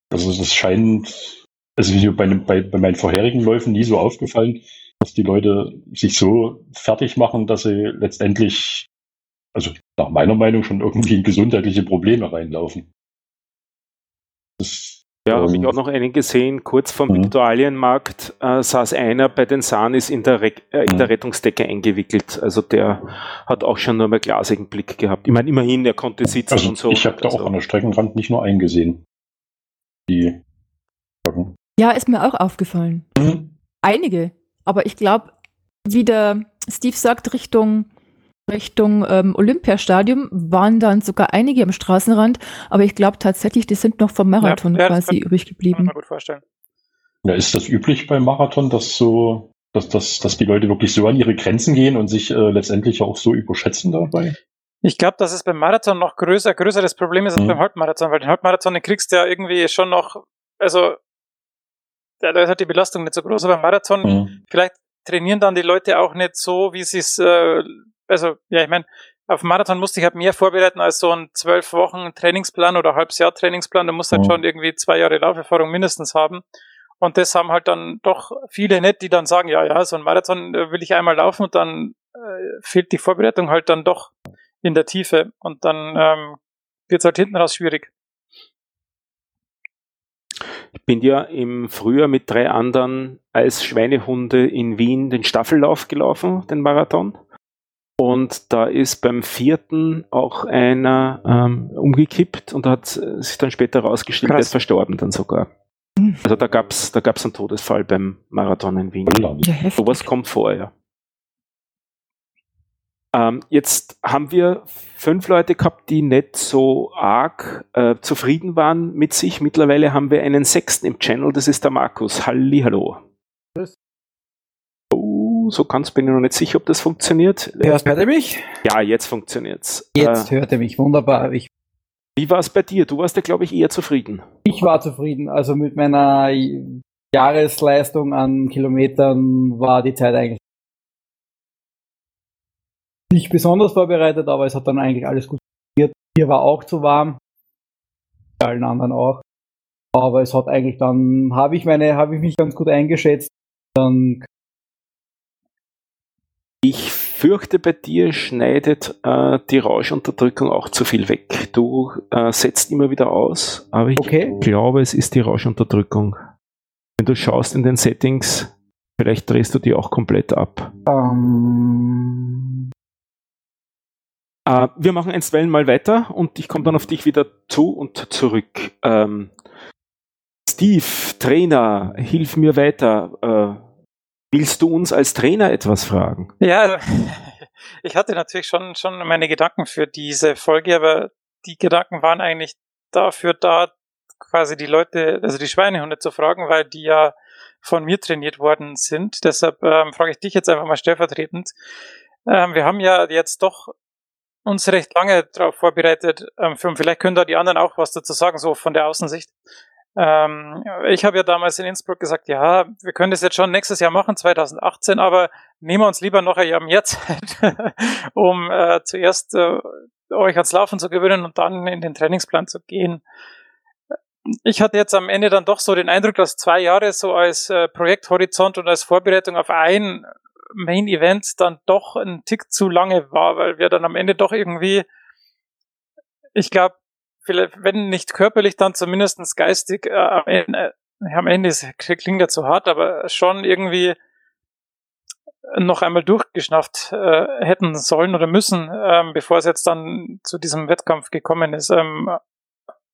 also das scheint, also wie bei, bei, bei meinen vorherigen Läufen nie so aufgefallen, dass die Leute sich so fertig machen, dass sie letztendlich, also nach meiner Meinung, schon irgendwie in gesundheitliche Probleme reinlaufen. Das, ja, ähm, habe ich auch noch einen gesehen, kurz vom mhm. Viktualienmarkt äh, saß einer bei den Sanis in der, Re äh, in der mhm. Rettungsdecke eingewickelt. Also der hat auch schon nur mal glasigen Blick gehabt. Ich meine, immerhin, er konnte sitzen also und so. Ich habe da also. auch an der Streckenrand nicht nur eingesehen. Die ja, ist mir auch aufgefallen. Mhm. Einige. Aber ich glaube, wie der Steve sagt, Richtung, Richtung ähm, Olympiastadion waren dann sogar einige am Straßenrand. Aber ich glaube tatsächlich, die sind noch vom Marathon ja, quasi übrig geblieben. Kann man gut vorstellen. Ja, ist das üblich beim Marathon, dass so, dass, dass, dass die Leute wirklich so an ihre Grenzen gehen und sich äh, letztendlich auch so überschätzen dabei? Ich glaube, dass es beim Marathon noch größer, größeres Problem ist als mhm. beim Halbmarathon, weil den Halbmarathon den kriegst du ja irgendwie schon noch, also da, ist halt die Belastung nicht so groß, aber im Marathon, mhm. vielleicht trainieren dann die Leute auch nicht so, wie sie es, äh, also, ja, ich meine, auf Marathon musste ich halt mehr vorbereiten als so ein zwölf Wochen Trainingsplan oder halbes Jahr Trainingsplan. Da musst halt mhm. schon irgendwie zwei Jahre Lauferfahrung mindestens haben. Und das haben halt dann doch viele nicht, die dann sagen, ja, ja, so ein Marathon äh, will ich einmal laufen und dann äh, fehlt die Vorbereitung halt dann doch in der Tiefe und dann ähm, wird es halt hinten raus schwierig. Ich bin ja im Frühjahr mit drei anderen als Schweinehunde in Wien den Staffellauf gelaufen, den Marathon. Und da ist beim vierten auch einer ähm, umgekippt und hat sich dann später rausgestellt, der ist verstorben dann sogar. Also da gab es da gab's einen Todesfall beim Marathon in Wien. Ja, Sowas kommt vor, ja. Ähm, jetzt haben wir fünf Leute gehabt, die nicht so arg äh, zufrieden waren mit sich. Mittlerweile haben wir einen sechsten im Channel, das ist der Markus. Hallihallo. Oh, so ganz bin ich noch nicht sicher, ob das funktioniert. Hörst hört ihr mich? Ja, jetzt funktioniert's. Jetzt äh, hört ihr mich, wunderbar. Ich wie war es bei dir? Du warst ja, glaube ich, eher zufrieden. Ich war zufrieden. Also mit meiner Jahresleistung an Kilometern war die Zeit eigentlich nicht besonders vorbereitet, aber es hat dann eigentlich alles gut funktioniert. Hier war auch zu warm, allen anderen auch. Aber es hat eigentlich dann, habe ich meine, habe ich mich ganz gut eingeschätzt. Dann ich fürchte, bei dir schneidet äh, die Rauschunterdrückung auch zu viel weg. Du äh, setzt immer wieder aus, aber ich okay. glaube, es ist die Rauschunterdrückung. Wenn du schaust in den Settings, vielleicht drehst du die auch komplett ab. Um. Äh, wir machen einstweilen mal weiter und ich komme dann auf dich wieder zu und zurück. Ähm, Steve, Trainer, hilf mir weiter. Äh, Willst du uns als Trainer etwas fragen? Ja, ich hatte natürlich schon, schon meine Gedanken für diese Folge, aber die Gedanken waren eigentlich dafür da, quasi die Leute, also die Schweinehunde zu fragen, weil die ja von mir trainiert worden sind. Deshalb ähm, frage ich dich jetzt einfach mal stellvertretend. Ähm, wir haben ja jetzt doch uns recht lange darauf vorbereitet. Ähm, vielleicht können da die anderen auch was dazu sagen, so von der Außensicht. Ähm, ich habe ja damals in Innsbruck gesagt, ja, wir können das jetzt schon nächstes Jahr machen, 2018, aber nehmen wir uns lieber noch ein Jahr mehr Zeit, um äh, zuerst äh, euch ans Laufen zu gewöhnen und dann in den Trainingsplan zu gehen. Ich hatte jetzt am Ende dann doch so den Eindruck, dass zwei Jahre so als äh, Projekthorizont und als Vorbereitung auf ein Main Event dann doch ein Tick zu lange war, weil wir dann am Ende doch irgendwie, ich glaube, vielleicht, wenn nicht körperlich, dann zumindest geistig äh, am Ende, äh, am Ende ist, klingt ja zu hart, aber schon irgendwie noch einmal durchgeschnafft äh, hätten sollen oder müssen, ähm, bevor es jetzt dann zu diesem Wettkampf gekommen ist. Ähm,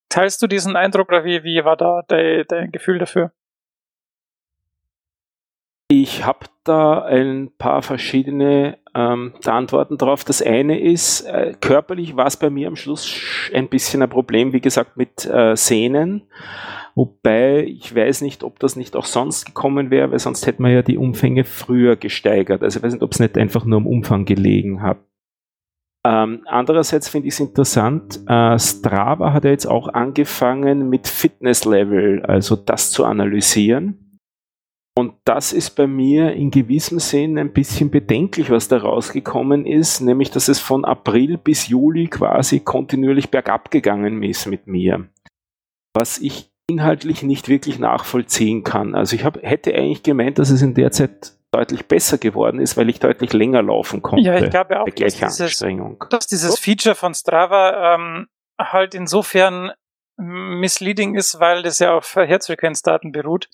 teilst du diesen Eindruck oder wie, wie war da dein, dein Gefühl dafür? Ich habe da ein paar verschiedene ähm, Antworten drauf. Das eine ist, äh, körperlich war es bei mir am Schluss ein bisschen ein Problem, wie gesagt, mit äh, Sehnen. Wobei ich weiß nicht, ob das nicht auch sonst gekommen wäre, weil sonst hätte man ja die Umfänge früher gesteigert. Also ich weiß nicht, ob es nicht einfach nur am Umfang gelegen hat. Ähm, andererseits finde ich es interessant, äh, Strava hat ja jetzt auch angefangen mit Fitness Level, also das zu analysieren. Und das ist bei mir in gewissem Sinn ein bisschen bedenklich, was da rausgekommen ist, nämlich dass es von April bis Juli quasi kontinuierlich bergab gegangen ist mit mir. Was ich inhaltlich nicht wirklich nachvollziehen kann. Also ich hab, hätte eigentlich gemeint, dass es in der Zeit deutlich besser geworden ist, weil ich deutlich länger laufen konnte. Ja, ich glaube auch, dass dieses, Anstrengung. dass dieses Feature von Strava ähm, halt insofern misleading ist, weil das ja auf Herzfrequenzdaten beruht.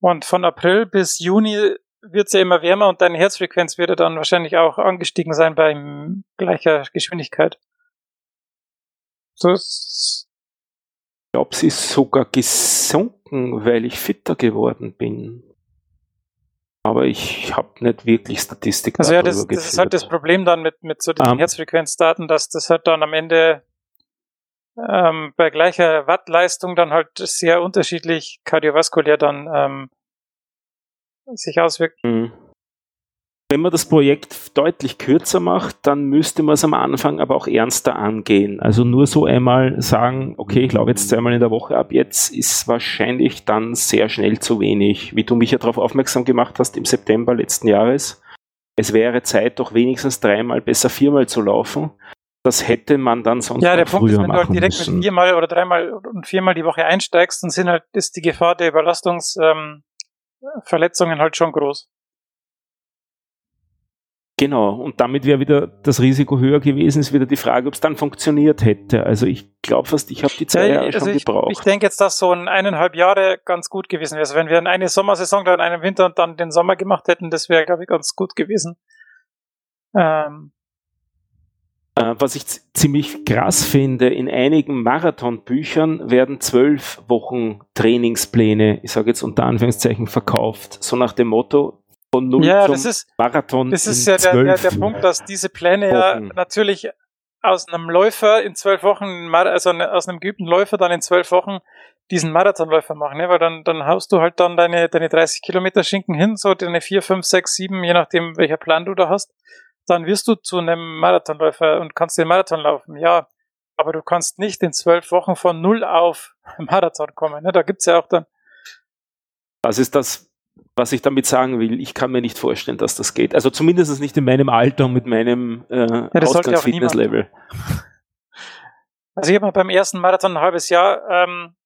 Und von April bis Juni wird es ja immer wärmer und deine Herzfrequenz wird ja dann wahrscheinlich auch angestiegen sein bei gleicher Geschwindigkeit. So ich glaube, sie ist sogar gesunken, weil ich fitter geworden bin. Aber ich habe nicht wirklich Statistik Also ja, das, das, ist halt das Problem dann mit, mit so diesen um, ähm. Herzfrequenzdaten, dass das halt dann am Ende ähm, bei gleicher Wattleistung dann halt sehr unterschiedlich kardiovaskulär dann ähm, sich auswirkt. Mhm. Wenn man das Projekt deutlich kürzer macht, dann müsste man es am Anfang aber auch ernster angehen. Also nur so einmal sagen, okay, ich laufe jetzt zweimal in der Woche ab, jetzt ist wahrscheinlich dann sehr schnell zu wenig. Wie du mich ja darauf aufmerksam gemacht hast im September letzten Jahres. Es wäre Zeit, doch wenigstens dreimal, besser viermal zu laufen das hätte man dann sonst Ja, der Punkt ist, wenn du halt direkt müssen. mit viermal oder dreimal und viermal die Woche einsteigst, dann sind halt, ist die Gefahr der Überlastungsverletzungen ähm, halt schon groß. Genau, und damit wäre wieder das Risiko höher gewesen, ist wieder die Frage, ob es dann funktioniert hätte. Also ich glaube fast, ich habe die zwei ja, Jahre also schon ich, gebraucht. Ich denke jetzt, dass so ein eineinhalb Jahre ganz gut gewesen wäre. Also wenn wir eine Sommersaison, dann einen Winter und dann den Sommer gemacht hätten, das wäre, glaube ich, ganz gut gewesen. Ähm, Äh, was ich ziemlich krass finde, in einigen Marathonbüchern werden zwölf Wochen Trainingspläne, ich sage jetzt unter Anführungszeichen, verkauft. So nach dem Motto, von null ja, zum das ist, Marathon. Das ist ja der, der, der Punkt, dass diese Pläne ja natürlich aus einem Läufer in zwölf Wochen, also aus einem geübten Läufer dann in zwölf Wochen diesen Marathonläufer machen, ne? weil dann, dann haust du halt dann deine, deine 30 Kilometer Schinken hin, so deine 4, 5, 6, 7, je nachdem, welcher Plan du da hast. Dann wirst du zu einem Marathonläufer und kannst den Marathon laufen, ja. Aber du kannst nicht in zwölf Wochen von null auf Marathon kommen. Ne? Da gibt's ja auch dann. Das ist das, was ich damit sagen will. Ich kann mir nicht vorstellen, dass das geht. Also zumindest nicht in meinem Alter und mit meinem äh, ja, Ausgangsfitnesslevel. Also ich habe mir beim ersten Marathon ein halbes Jahr ähm,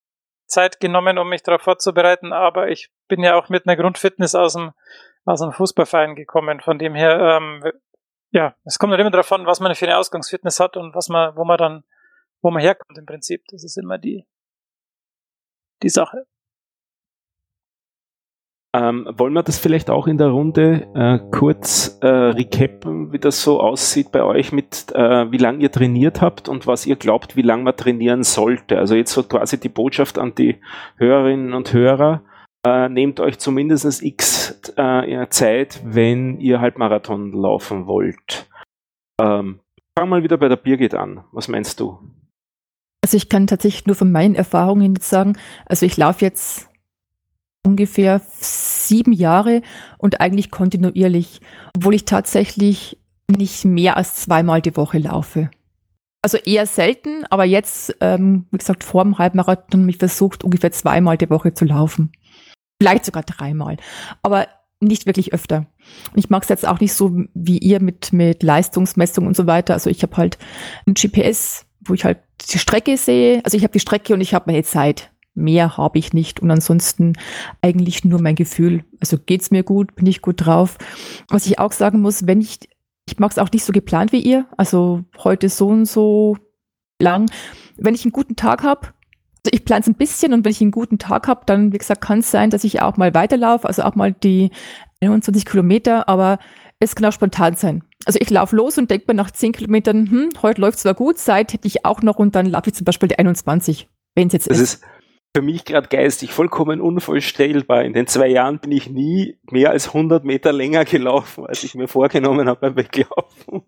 Zeit genommen, um mich darauf vorzubereiten, aber ich bin ja auch mit einer Grundfitness aus dem, aus dem Fußballverein gekommen. Von dem her, ähm, ja, es kommt dann immer darauf an, was man für eine Ausgangsfitness hat und was man, wo man dann, wo man herkommt im Prinzip. Das ist immer die, die Sache. Ähm, wollen wir das vielleicht auch in der Runde äh, kurz äh, recappen, wie das so aussieht bei euch mit, äh, wie lange ihr trainiert habt und was ihr glaubt, wie lange man trainieren sollte? Also jetzt so quasi die Botschaft an die Hörerinnen und Hörer. Äh, nehmt euch zumindest x äh, Zeit, wenn ihr Halbmarathon laufen wollt. Ähm, fang mal wieder bei der Birgit an. Was meinst du? Also ich kann tatsächlich nur von meinen Erfahrungen jetzt sagen, also ich laufe jetzt ungefähr sieben Jahre und eigentlich kontinuierlich, obwohl ich tatsächlich nicht mehr als zweimal die Woche laufe. Also eher selten, aber jetzt, ähm, wie gesagt, vor dem Halbmarathon mich versucht, ungefähr zweimal die Woche zu laufen. Vielleicht sogar dreimal. Aber nicht wirklich öfter. Und ich mag es jetzt auch nicht so wie ihr mit, mit Leistungsmessung und so weiter. Also ich habe halt ein GPS, wo ich halt die Strecke sehe. Also ich habe die Strecke und ich habe meine Zeit. Mehr habe ich nicht und ansonsten eigentlich nur mein Gefühl. Also geht's mir gut, bin ich gut drauf. Was ich auch sagen muss, wenn ich, ich mag es auch nicht so geplant wie ihr, also heute so und so lang. Wenn ich einen guten Tag habe, also ich plane es ein bisschen und wenn ich einen guten Tag habe, dann, wie gesagt, kann es sein, dass ich auch mal weiterlaufe, also auch mal die 21 Kilometer, aber es kann auch spontan sein. Also ich laufe los und denke mir nach 10 Kilometern, hm, heute läuft zwar gut, Zeit hätte ich auch noch und dann laufe ich zum Beispiel die 21, wenn es jetzt das ist. ist für mich gerade geistig vollkommen unvorstellbar. In den zwei Jahren bin ich nie mehr als 100 Meter länger gelaufen, als ich mir vorgenommen habe beim Weglaufen.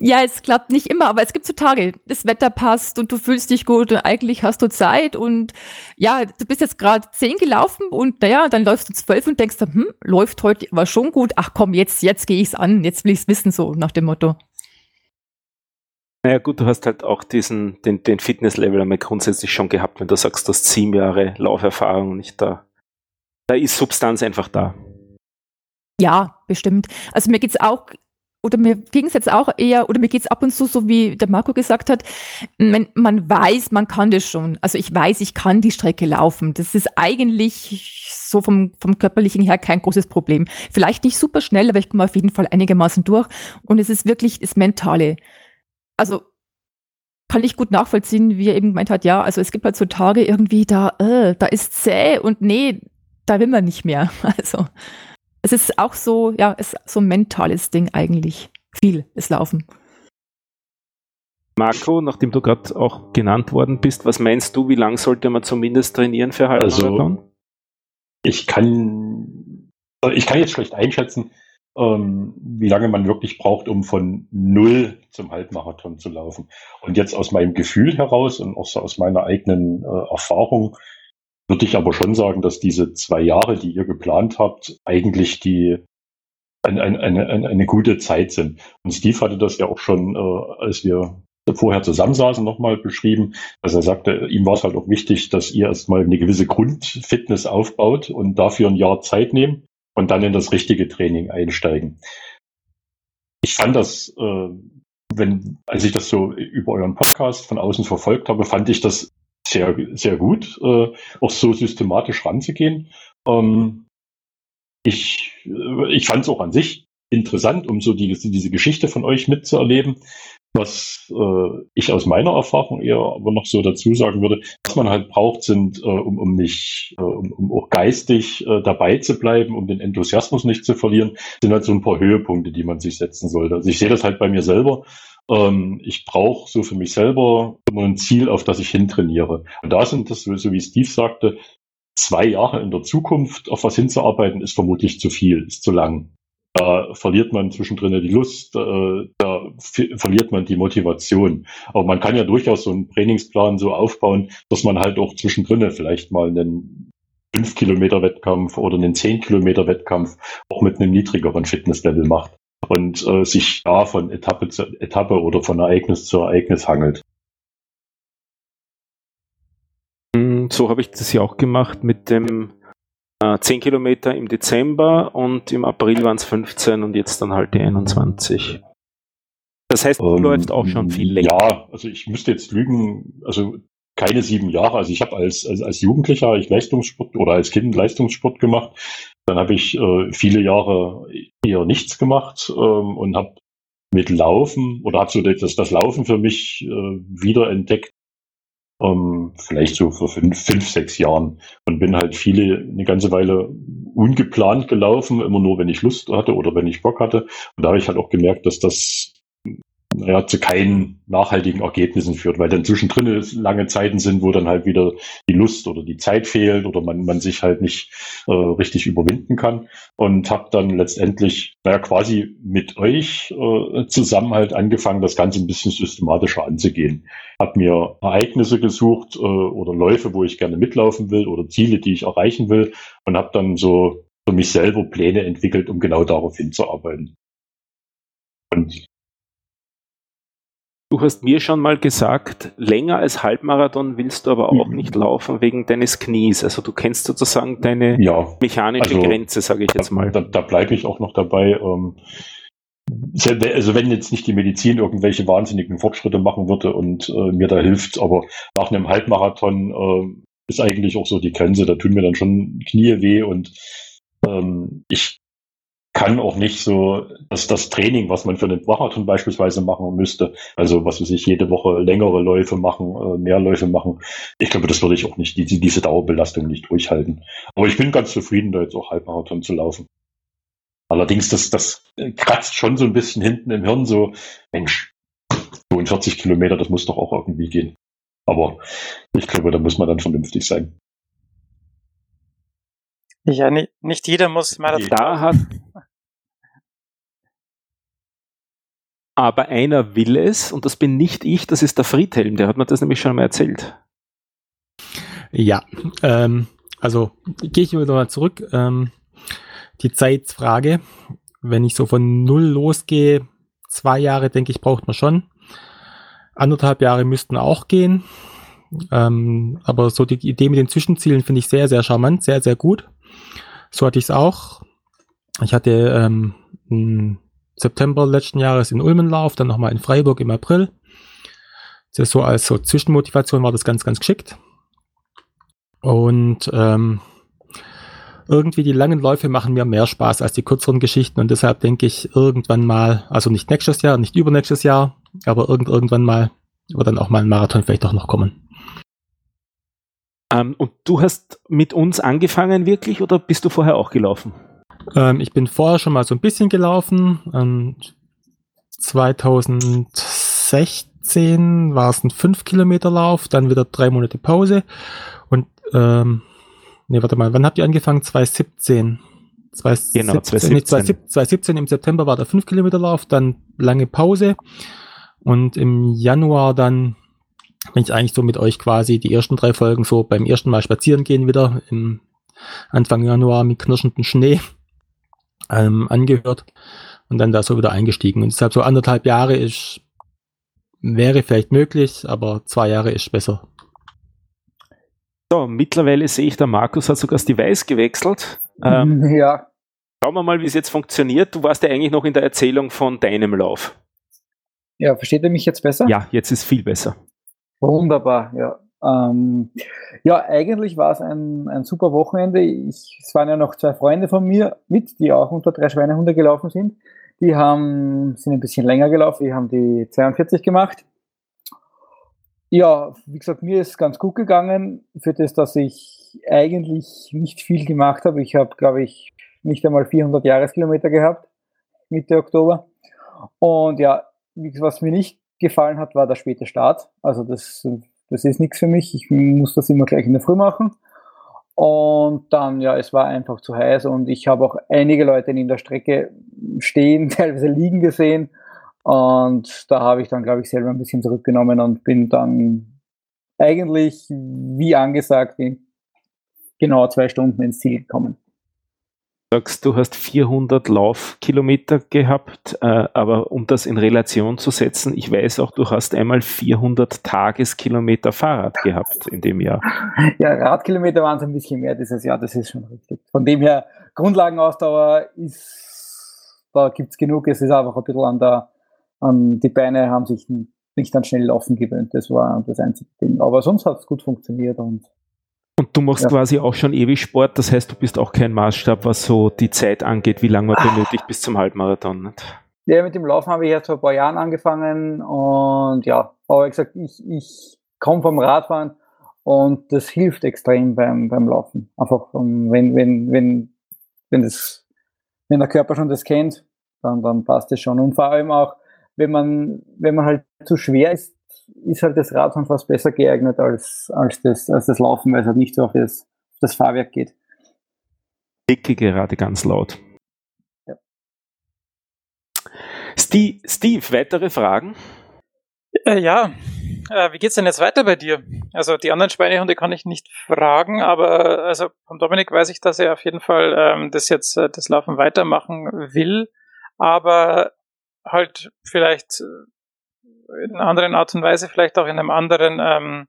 Ja, es klappt nicht immer, aber es gibt so Tage, das Wetter passt und du fühlst dich gut und eigentlich hast du Zeit und ja, du bist jetzt gerade zehn gelaufen und naja, dann läufst du zwölf und denkst, hm, läuft heute aber schon gut. Ach komm, jetzt, jetzt gehe ich's an, jetzt will ich's wissen, so nach dem Motto. Naja gut, du hast halt auch diesen, den, den Fitnesslevel einmal grundsätzlich schon gehabt, wenn du sagst, dass sieben Jahre Lauferfahrung nicht da. Da ist Substanz einfach da. Ja, bestimmt. Also mir geht's auch, oder mir ging es jetzt auch eher, oder mir geht's ab und zu so, wie der Marco gesagt hat, man, man weiß, man kann das schon. Also ich weiß, ich kann die Strecke laufen. Das ist eigentlich so vom, vom körperlichen her kein großes Problem. Vielleicht nicht super schnell, aber ich komme auf jeden Fall einigermaßen durch. Und es ist wirklich das Mentale also kann ich gut nachvollziehen, wie er eben gemeint hat, ja, also es gibt halt so Tage irgendwie, da, äh, da ist zäh und nee, da will man nicht mehr. Also es ist auch so, ja, es ist so ein mentales Ding eigentlich. Viel ist Laufen. Marco, nachdem du gerade auch genannt worden bist, was meinst du, wie lange sollte man zumindest trainieren für Halbmarathon? Also, ich kann, ich kann jetzt schlecht einschätzen, ähm, wie lange man wirklich braucht, um von null zum Halbmarathon zu laufen. Und jetzt aus meinem Gefühl heraus und auch so aus meiner eigenen äh, Erfahrung würde ich aber schon sagen, dass diese zwei Jahre, die ihr geplant habt, eigentlich die eine, eine, eine, eine gute Zeit sind. Und Steve hatte das ja auch schon, äh, als wir vorher zusammensaßen, nochmal beschrieben, dass er sagte, ihm war es halt auch wichtig, dass ihr erstmal eine gewisse Grundfitness aufbaut und dafür ein Jahr Zeit nehmen und dann in das richtige Training einsteigen. Ich fand das, äh, wenn, als ich das so über euren Podcast von außen verfolgt habe, fand ich das sehr, sehr gut, äh, auch so systematisch ranzugehen. Ähm, ich, äh, ich fand es auch an sich interessant, um so die, diese Geschichte von euch mitzuerleben. Was äh, ich aus meiner Erfahrung eher aber noch so dazu sagen würde, was man halt braucht, sind, äh, um, um nicht, äh, um, um auch geistig äh, dabei zu bleiben, um den Enthusiasmus nicht zu verlieren, sind halt so ein paar Höhepunkte, die man sich setzen sollte. Also ich sehe das halt bei mir selber. Ähm, ich brauche so für mich selber immer ein Ziel, auf das ich hintrainiere. Und da sind das, so wie Steve sagte, zwei Jahre in der Zukunft auf was hinzuarbeiten, ist vermutlich zu viel, ist zu lang. Da verliert man zwischendrin die Lust, äh, da verliert man die Motivation. Aber man kann ja durchaus so einen Trainingsplan so aufbauen, dass man halt auch zwischendrin vielleicht mal einen 5 Kilometer Wettkampf oder einen 10 Kilometer Wettkampf auch mit einem niedrigeren Fitnesslevel macht und äh, sich da von Etappe zu Etappe oder von Ereignis zu Ereignis hangelt. Hm, so habe ich das ja auch gemacht mit dem äh, 10 Kilometer im Dezember und im April waren es 15 und jetzt dann halt die 21. Das heißt, du ähm, läufst auch schon viel länger. Ja, also ich müsste jetzt lügen, also keine sieben Jahre. Also ich habe als, als, als Jugendlicher ich Leistungssport oder als Kind Leistungssport gemacht. Dann habe ich äh, viele Jahre eher nichts gemacht ähm, und habe mit Laufen oder habe so das, das Laufen für mich äh, wiederentdeckt ähm, vielleicht so vor fünf, fünf, sechs Jahren und bin halt viele, eine ganze Weile ungeplant gelaufen, immer nur, wenn ich Lust hatte oder wenn ich Bock hatte. Und da habe ich halt auch gemerkt, dass das naja, zu keinen nachhaltigen Ergebnissen führt, weil dann zwischendrin lange Zeiten sind, wo dann halt wieder die Lust oder die Zeit fehlt oder man, man sich halt nicht äh, richtig überwinden kann und habe dann letztendlich naja, quasi mit euch äh, zusammen halt angefangen, das Ganze ein bisschen systematischer anzugehen. Hab mir Ereignisse gesucht äh, oder Läufe, wo ich gerne mitlaufen will oder Ziele, die ich erreichen will und habe dann so für mich selber Pläne entwickelt, um genau darauf hinzuarbeiten. Und Du hast mir schon mal gesagt, länger als Halbmarathon willst du aber auch mhm. nicht laufen wegen deines Knies. Also du kennst sozusagen deine ja, mechanische also, Grenze, sage ich jetzt mal. Da, da bleibe ich auch noch dabei. Ähm, also wenn jetzt nicht die Medizin irgendwelche wahnsinnigen Fortschritte machen würde und äh, mir da hilft, aber nach einem Halbmarathon äh, ist eigentlich auch so die Grenze, da tun mir dann schon Knie weh und ähm, ich kann auch nicht so, dass das Training, was man für einen Marathon beispielsweise machen müsste, also was weiß ich, jede Woche längere Läufe machen, äh, mehr Läufe machen, ich glaube, das würde ich auch nicht, die, diese Dauerbelastung nicht durchhalten. Aber ich bin ganz zufrieden, da jetzt auch Halbmarathon zu laufen. Allerdings, das, das kratzt schon so ein bisschen hinten im Hirn, so, Mensch, 42 Kilometer, das muss doch auch irgendwie gehen. Aber ich glaube, da muss man dann vernünftig sein. Ja, nicht, nicht jeder muss Marathon. Da hat, aber einer will es und das bin nicht ich, das ist der Friedhelm, der hat mir das nämlich schon mal erzählt. Ja, ähm, also gehe ich wieder mal zurück. Ähm, die Zeitfrage, wenn ich so von null losgehe, zwei Jahre denke ich, braucht man schon. Anderthalb Jahre müssten auch gehen. Ähm, aber so die Idee mit den Zwischenzielen finde ich sehr, sehr charmant, sehr, sehr gut. So hatte ich es auch. Ich hatte ähm, im September letzten Jahres in Ulmenlauf, dann nochmal in Freiburg im April. Das so als so Zwischenmotivation war das ganz, ganz geschickt. Und ähm, irgendwie die langen Läufe machen mir mehr Spaß als die kürzeren Geschichten und deshalb denke ich irgendwann mal, also nicht nächstes Jahr, nicht übernächstes Jahr, aber irgend, irgendwann mal wird dann auch mal ein Marathon vielleicht auch noch kommen. Ähm, und du hast mit uns angefangen wirklich oder bist du vorher auch gelaufen? Ähm, ich bin vorher schon mal so ein bisschen gelaufen. Ähm, 2016 war es ein 5 Kilometer Lauf, dann wieder drei Monate Pause. Und ähm, nee, warte mal, wann habt ihr angefangen? 2017. 2017, genau, 2017. 2017 im September war der 5 Kilometer Lauf, dann lange Pause. Und im Januar dann bin ich eigentlich so mit euch quasi die ersten drei Folgen so beim ersten Mal spazieren gehen wieder im Anfang Januar mit knirschendem Schnee ähm, angehört und dann da so wieder eingestiegen. Und deshalb so anderthalb Jahre ist, wäre vielleicht möglich, aber zwei Jahre ist besser. So, mittlerweile sehe ich, der Markus hat sogar das Device gewechselt. Ähm, ja. Schauen wir mal, wie es jetzt funktioniert. Du warst ja eigentlich noch in der Erzählung von deinem Lauf. Ja, versteht ihr mich jetzt besser? Ja, jetzt ist viel besser. Wunderbar, ja. Ähm, ja, eigentlich war es ein, ein super Wochenende. Ich, es waren ja noch zwei Freunde von mir mit, die auch unter drei Schweinehunde gelaufen sind. Die haben, sind ein bisschen länger gelaufen, die haben die 42 gemacht. Ja, wie gesagt, mir ist ganz gut gegangen für das, dass ich eigentlich nicht viel gemacht habe. Ich habe, glaube ich, nicht einmal 400 Jahreskilometer gehabt, Mitte Oktober. Und ja, was mir nicht gefallen hat, war der späte Start. Also das, das ist nichts für mich. Ich muss das immer gleich in der Früh machen. Und dann, ja, es war einfach zu heiß und ich habe auch einige Leute in der Strecke stehen, teilweise liegen gesehen. Und da habe ich dann, glaube ich, selber ein bisschen zurückgenommen und bin dann eigentlich, wie angesagt, in genau zwei Stunden ins Ziel gekommen sagst, du hast 400 Laufkilometer gehabt, äh, aber um das in Relation zu setzen, ich weiß auch, du hast einmal 400 Tageskilometer Fahrrad gehabt in dem Jahr. Ja, Radkilometer waren es ein bisschen mehr dieses Jahr, das ist schon richtig. Von dem her, Grundlagenausdauer ist, da gibt es genug, es ist einfach ein bisschen an der, an die Beine haben sich nicht an schnell Laufen gewöhnt, das war das einzige Ding. Aber sonst hat es gut funktioniert und und du machst ja. quasi auch schon ewig Sport, das heißt, du bist auch kein Maßstab, was so die Zeit angeht, wie lange man ah. benötigt bis zum Halbmarathon. Nicht? Ja, mit dem Laufen habe ich erst vor ein paar Jahren angefangen und ja, aber wie gesagt, ich, ich komme vom Radfahren und das hilft extrem beim, beim Laufen. Einfach, wenn, wenn, wenn, wenn das, wenn der Körper schon das kennt, dann, dann passt es schon. Und vor allem auch, wenn man, wenn man halt zu schwer ist, ist halt das Radfahren fast besser geeignet als, als, das, als das Laufen, weil es halt nicht so auf das, auf das Fahrwerk geht. Dicke gerade ganz laut. Ja. Steve, Steve, weitere Fragen? Äh, ja, äh, wie geht's denn jetzt weiter bei dir? Also die anderen Schweinehunde kann ich nicht fragen, aber also vom Dominik weiß ich, dass er auf jeden Fall ähm, das jetzt äh, das Laufen weitermachen will, aber halt vielleicht äh, in einer anderen Art und Weise, vielleicht auch in einem anderen ähm,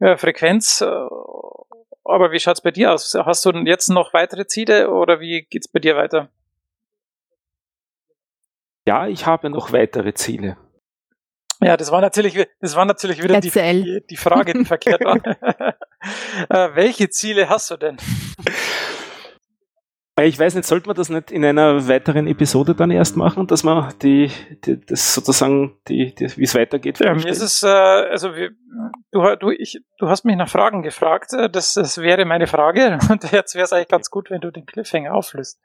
ja, Frequenz. Aber wie schaut's bei dir aus? Hast du jetzt noch weitere Ziele oder wie geht's bei dir weiter? Ja, ich habe noch weitere Ziele. Ja, das war natürlich, das war natürlich wieder die, die, Frage, die verkehrt war. äh, welche Ziele hast du denn? Ich weiß nicht, sollte man das nicht in einer weiteren Episode dann erst machen, dass man die, die das sozusagen, die, die wie es weitergeht? Ja, mir ist es, äh, also wir, du, du, ich, du hast mich nach Fragen gefragt, äh, das, das wäre meine Frage und jetzt wäre es eigentlich ganz gut, wenn du den Cliffhanger auflöst.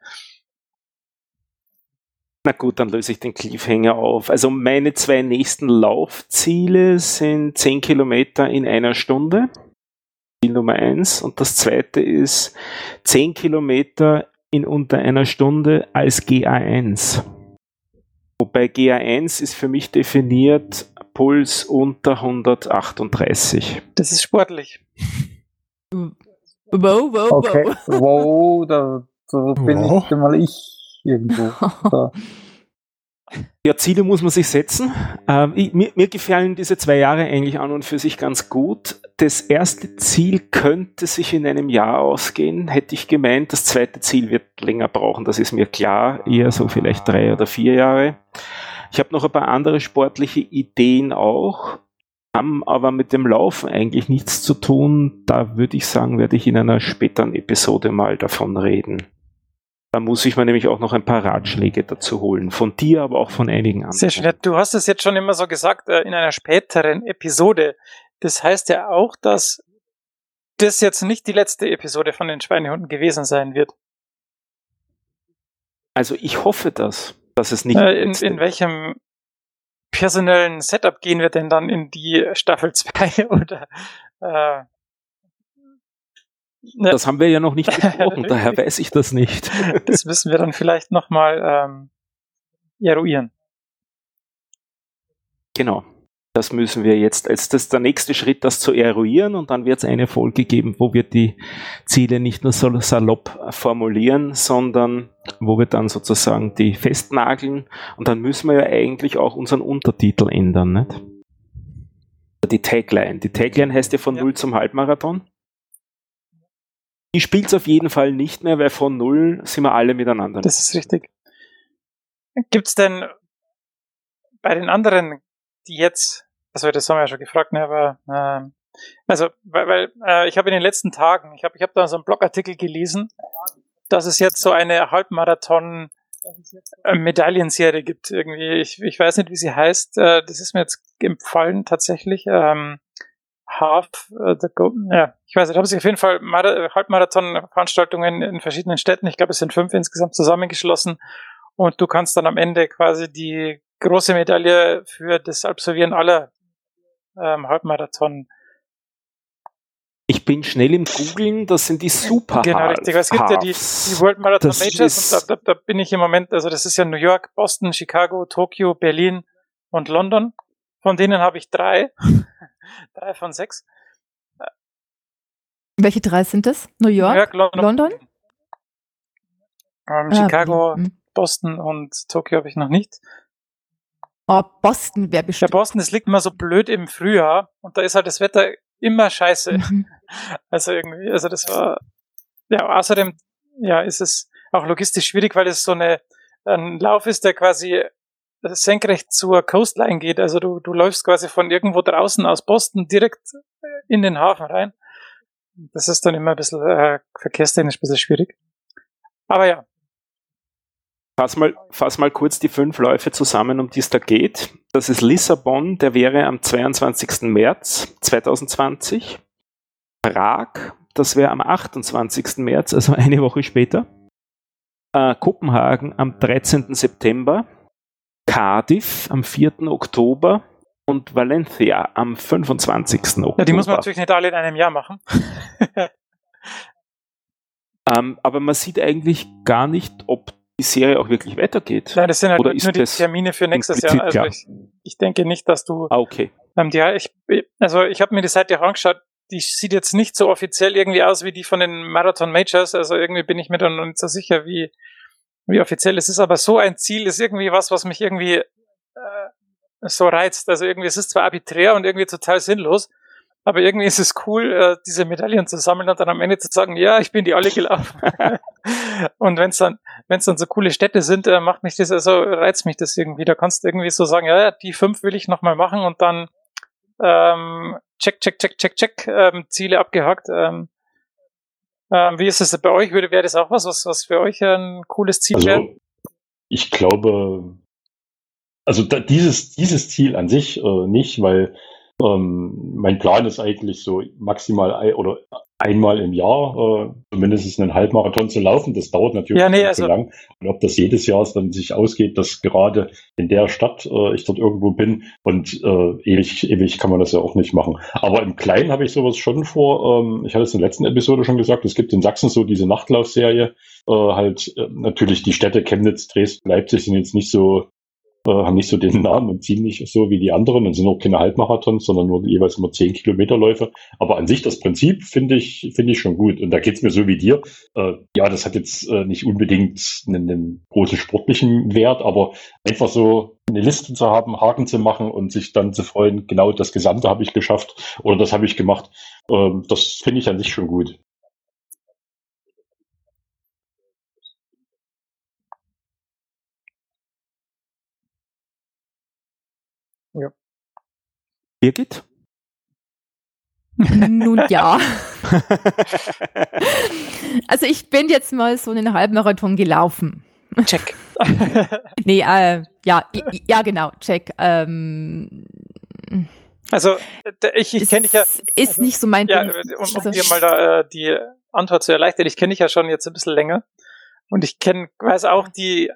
Na gut, dann löse ich den Cliffhanger auf. Also meine zwei nächsten Laufziele sind 10 Kilometer in einer Stunde. Ziel Nummer eins. Und das zweite ist 10 Kilometer in unter einer Stunde als GA1. Wobei GA1 ist für mich definiert Puls unter 138. Das ist sportlich. Wow, wow, okay. wow. Wow, da, da bin wow. ich mal ich irgendwo. Da. Ja, Ziele muss man sich setzen. Ähm, ich, mir, mir, gefallen diese zwei Jahre eigentlich an und für sich ganz gut. Das erste Ziel könnte sich in einem Jahr ausgehen, hätte ich gemeint. Das zweite Ziel wird länger brauchen, das ist mir klar. Eher so vielleicht drei oder vier Jahre. Ich habe noch ein paar andere sportliche Ideen auch, haben aber mit dem Laufen eigentlich nichts zu tun. Da würde ich sagen, werde ich in einer späteren Episode mal davon reden. Da muss ich mir nämlich auch noch ein paar Ratschläge dazu holen. Von dir, aber auch von einigen anderen. Sehr schön. Du hast es jetzt schon immer so gesagt, äh, in einer späteren Episode. Das heißt ja auch, dass das jetzt nicht die letzte Episode von den Schweinehunden gewesen sein wird. Also ich hoffe das, dass es nicht. Äh, in, in welchem personellen Setup gehen wir denn dann in die Staffel 2 oder äh, Ne. Das haben wir ja noch nicht besprochen, daher weiß ich das nicht. das müssen wir dann vielleicht nochmal ähm, eruieren. Genau. Das müssen wir jetzt, als das der nächste Schritt, das zu eruieren und dann wird es eine Folge geben, wo wir die Ziele nicht nur so salopp formulieren, sondern wo wir dann sozusagen die festnageln und dann müssen wir ja eigentlich auch unseren Untertitel ändern, nicht? Die Tagline. Die Tagline heißt ja von ja. Null zum Halbmarathon. Die spielt es auf jeden Fall nicht mehr, weil von null sind wir alle miteinander. Das ist richtig. Gibt es denn bei den anderen, die jetzt, also das haben wir ja schon gefragt, ne, aber äh, also, weil, weil äh, ich habe in den letzten Tagen, ich habe ich hab da so einen Blogartikel gelesen, dass es jetzt so eine Halbmarathon äh, Medaillenserie gibt. Irgendwie, ich, ich weiß nicht, wie sie heißt. Äh, das ist mir jetzt empfallen tatsächlich. Ähm, Half, äh, the Go ja, ich weiß nicht, haben sich auf jeden Fall Halbmarathon-Veranstaltungen in verschiedenen Städten, ich glaube es sind fünf insgesamt zusammengeschlossen und du kannst dann am Ende quasi die große Medaille für das Absolvieren aller ähm, Halbmarathon. Ich bin schnell im Googlen, das sind die Super Genau, richtig. Es gibt ja die, die World Marathon das Majors und da, da, da, bin ich im Moment, also das ist ja New York, Boston, Chicago, Tokio, Berlin und London. Von denen habe ich drei. drei von sechs. Welche drei sind das? New York, New York London? London? Ähm, Chicago, ah, Boston und Tokio habe ich noch nicht. Oh, Boston wäre bestimmt. Ja, Boston, das liegt immer so blöd im Frühjahr und da ist halt das Wetter immer scheiße. Mhm. Also irgendwie, also das war, ja, außerdem, ja, ist es auch logistisch schwierig, weil es so eine, ein Lauf ist, der quasi senkrecht zur Coastline geht. Also du, du läufst quasi von irgendwo draußen aus Boston direkt in den Hafen rein. Das ist dann immer ein bisschen äh, verkehrstechnisch ein bisschen schwierig. Aber ja, Fass mal, fass mal kurz die fünf Läufe zusammen, um die es da geht. Das ist Lissabon, der wäre am 22. März 2020. Prag, das wäre am 28. März, also eine Woche später. Äh, Kopenhagen am 13. September. Cardiff am 4. Oktober und Valencia am 25. Oktober. Ja, die muss man natürlich nicht alle in einem Jahr machen. ähm, aber man sieht eigentlich gar nicht, ob die Serie auch wirklich weitergeht. Nein, das sind halt Oder nur die Termine für nächstes Jahr. Also ich, ich, denke nicht, dass du. Ah, okay. Ähm, die, ich, also ich habe mir die Seite auch angeschaut. Die sieht jetzt nicht so offiziell irgendwie aus wie die von den Marathon Majors. Also irgendwie bin ich mir dann noch nicht so sicher, wie, wie offiziell es ist. Aber so ein Ziel ist irgendwie was, was mich irgendwie äh, so reizt. Also irgendwie, es ist zwar arbiträr und irgendwie total sinnlos, aber irgendwie ist es cool, äh, diese Medaillen zu sammeln und dann am Ende zu sagen, ja, ich bin die alle gelaufen. und wenn es dann, wenn es dann so coole Städte sind, äh, macht mich das, also reizt mich das irgendwie. Da kannst du irgendwie so sagen, ja, die fünf will ich nochmal machen und dann ähm, check, check, check, check, check, ähm, Ziele abgehakt. Ähm, ähm, wie ist es bei euch? Wäre das auch was, was, was für euch ein cooles Ziel also, wäre? Ich glaube, also da, dieses, dieses Ziel an sich äh, nicht, weil ähm, mein Plan ist eigentlich so maximal ein, oder einmal im Jahr äh, zumindest einen Halbmarathon zu laufen. Das dauert natürlich ja, nee, also, so lang. Und ob das jedes Jahr dann sich ausgeht, dass gerade in der Stadt äh, ich dort irgendwo bin und äh, ewig, ewig kann man das ja auch nicht machen. Aber im Kleinen habe ich sowas schon vor. Ähm, ich hatte es in der letzten Episode schon gesagt, es gibt in Sachsen so diese Nachtlaufserie. Äh, halt äh, natürlich die Städte Chemnitz, Dresden, Leipzig sind jetzt nicht so äh, haben nicht so den Namen und ziehen nicht so wie die anderen und sind auch keine Halbmarathons, sondern nur jeweils immer 10 Kilometerläufe. Aber an sich das Prinzip finde ich, finde ich schon gut. Und da geht's mir so wie dir. Äh, ja, das hat jetzt äh, nicht unbedingt einen, einen, großen sportlichen Wert, aber einfach so eine Liste zu haben, Haken zu machen und sich dann zu freuen, genau das Gesamte habe ich geschafft oder das habe ich gemacht, äh, das finde ich an sich schon gut. Birgit? Nun ja. also ich bin jetzt mal so einen Halbmarathon gelaufen. Check. nee, äh, ja, ja, genau, check. Ähm, also ich, ich kenne dich ja. Ist also, nicht so mein ja, Ding. Um, um also, dir mal da äh, die Antwort zu erleichtern, ich kenne dich ja schon jetzt ein bisschen länger. Und ich kenne, weiß auch die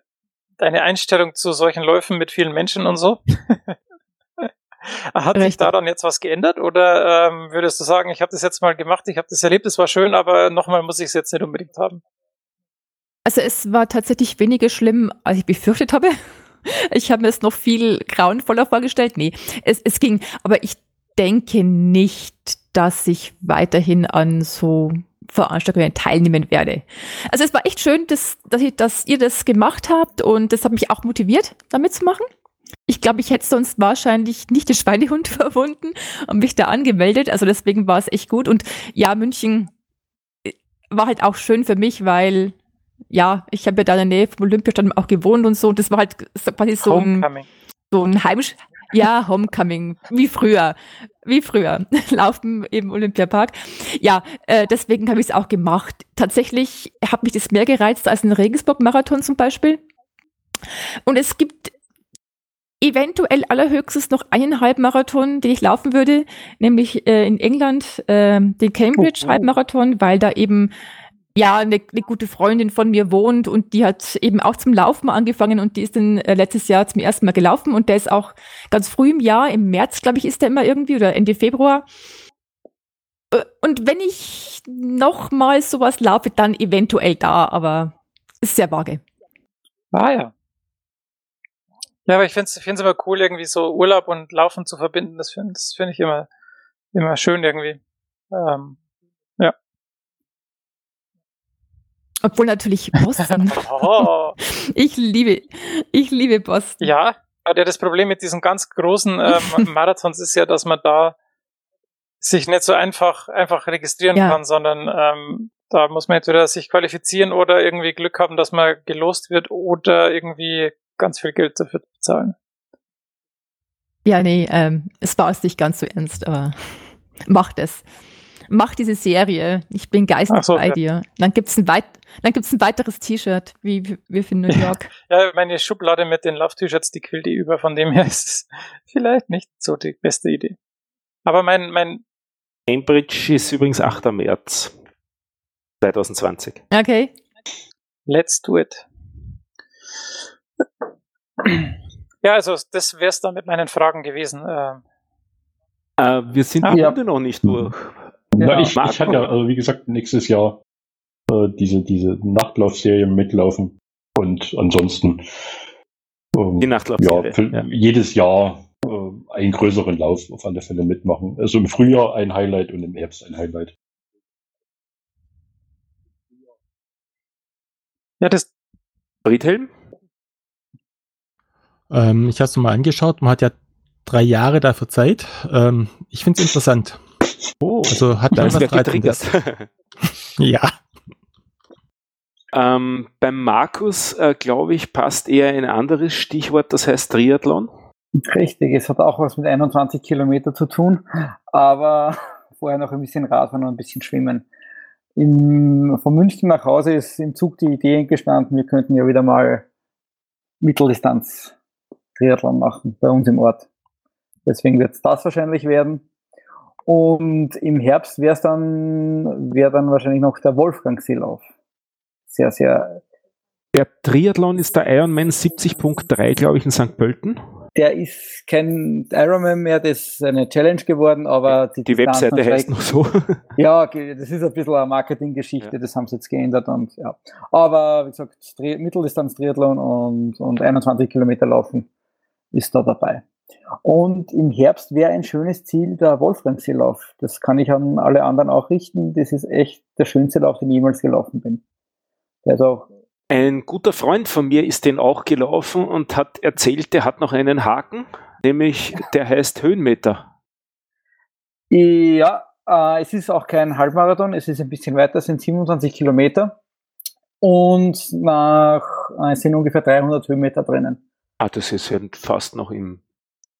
deine Einstellung zu solchen Läufen mit vielen Menschen und so. Hat Richtig. sich daran jetzt was geändert oder ähm, würdest du sagen, ich habe das jetzt mal gemacht, ich habe das erlebt, es war schön, aber nochmal muss ich es jetzt nicht unbedingt haben? Also es war tatsächlich weniger schlimm, als ich befürchtet habe. Ich habe mir es noch viel grauenvoller vorgestellt. Nee, es, es ging. Aber ich denke nicht, dass ich weiterhin an so Veranstaltungen teilnehmen werde. Also es war echt schön, dass, dass, ich, dass ihr das gemacht habt und das hat mich auch motiviert, damit zu machen. Ich glaube, ich hätte sonst wahrscheinlich nicht den Schweinehund verwunden und mich da angemeldet. Also deswegen war es echt gut. Und ja, München äh, war halt auch schön für mich, weil ja, ich habe ja da in der Nähe vom Olympiastadion auch gewohnt und so. Und das war halt quasi so ein, so ein Heimisch, ja, Homecoming, wie früher, wie früher, laufen im Olympiapark. Ja, äh, deswegen habe ich es auch gemacht. Tatsächlich hat mich das mehr gereizt als ein Regensburg-Marathon zum Beispiel. Und es gibt eventuell allerhöchstens noch einen Halbmarathon, den ich laufen würde, nämlich äh, in England äh, den Cambridge oh, oh. Halbmarathon, weil da eben ja, eine, eine, gute Freundin von mir wohnt und die hat eben auch zum Laufen angefangen und die ist dann äh, letztes Jahr zum ersten Mal gelaufen und der ist auch ganz früh im Jahr, im März, glaube ich, ist der immer irgendwie oder Ende Februar. Äh, und wenn ich noch mal sowas laufe, dann eventuell da, aber ist sehr vage. Ah ja. Ja, aber ich finde es immer cool, irgendwie so Urlaub und Laufen zu verbinden. Das finde das find ich immer, immer schön irgendwie. Ähm, ja. Obwohl natürlich Boston. oh. Ich liebe, ich liebe Boston. Ja, aber das Problem mit diesen ganz großen ähm, Marathons ist ja, dass man da sich nicht so einfach, einfach registrieren ja. kann, sondern ähm, da muss man entweder sich qualifizieren oder irgendwie Glück haben, dass man gelost wird oder irgendwie ganz viel Geld dafür bezahlen. Ja, nee, ähm, es war es nicht ganz so ernst, aber macht es mach diese Serie. Ich bin geistig so, bei ja. dir. Dann gibt's ein, weit dann gibt's ein weiteres T-Shirt, wie wir für New York. Ja, meine Schublade mit den Love-T-Shirts, die quillt die über. Von dem her ist es vielleicht nicht so die beste Idee. Aber mein, mein Cambridge ist übrigens 8. März 2020. Okay. Let's do it. Ja, also das wäre es dann mit meinen Fragen gewesen. Ähm. Äh, wir sind ah, ja. noch nicht durch. Ja, ich, ich hatte ja, also wie gesagt, nächstes Jahr äh, diese, diese Nachtlaufserie mitlaufen. Und ansonsten ähm, die Nachtlaufserie. Ja, ja. jedes Jahr äh, einen größeren Lauf auf alle Fälle mitmachen. Also im Frühjahr ein Highlight und im Herbst ein Highlight. Ja, das Friedhelm? Ähm, ich habe es mal angeschaut. Man hat ja drei Jahre dafür Zeit. Ähm, ich finde es interessant. Oh, also hat da was getriggert. ja. Ähm, beim Markus, äh, glaube ich, passt eher ein anderes Stichwort, das heißt Triathlon. Richtig, es hat auch was mit 21 Kilometer zu tun, aber vorher noch ein bisschen Radfahren und ein bisschen Schwimmen. Im, von München nach Hause ist im Zug die Idee entstanden, wir könnten ja wieder mal Mitteldistanz Triathlon machen bei uns im Ort. Deswegen wird es das wahrscheinlich werden. Und im Herbst wäre es dann, wäre dann wahrscheinlich noch der Wolfgang-Seelauf. Sehr, sehr. Der Triathlon ist der Ironman 70.3, glaube ich, in St. Pölten. Der ist kein Ironman mehr, das ist eine Challenge geworden, aber die, die Webseite heißt noch so. ja, das ist ein bisschen eine Marketinggeschichte, ja. das haben sie jetzt geändert und ja. Aber wie gesagt, Mitteldistanz-Triathlon und, und 21 Kilometer laufen ist da dabei. Und im Herbst wäre ein schönes Ziel der Wolfgangseelauf. Das kann ich an alle anderen auch richten. Das ist echt der schönste Lauf, den ich jemals gelaufen bin. Der ist auch ein guter Freund von mir ist den auch gelaufen und hat erzählt, der hat noch einen Haken, nämlich der heißt Höhenmeter. Ja, äh, es ist auch kein Halbmarathon, es ist ein bisschen weiter, es sind 27 Kilometer und nach, äh, es sind ungefähr 300 Höhenmeter drinnen. Ah, das ist ja fast noch im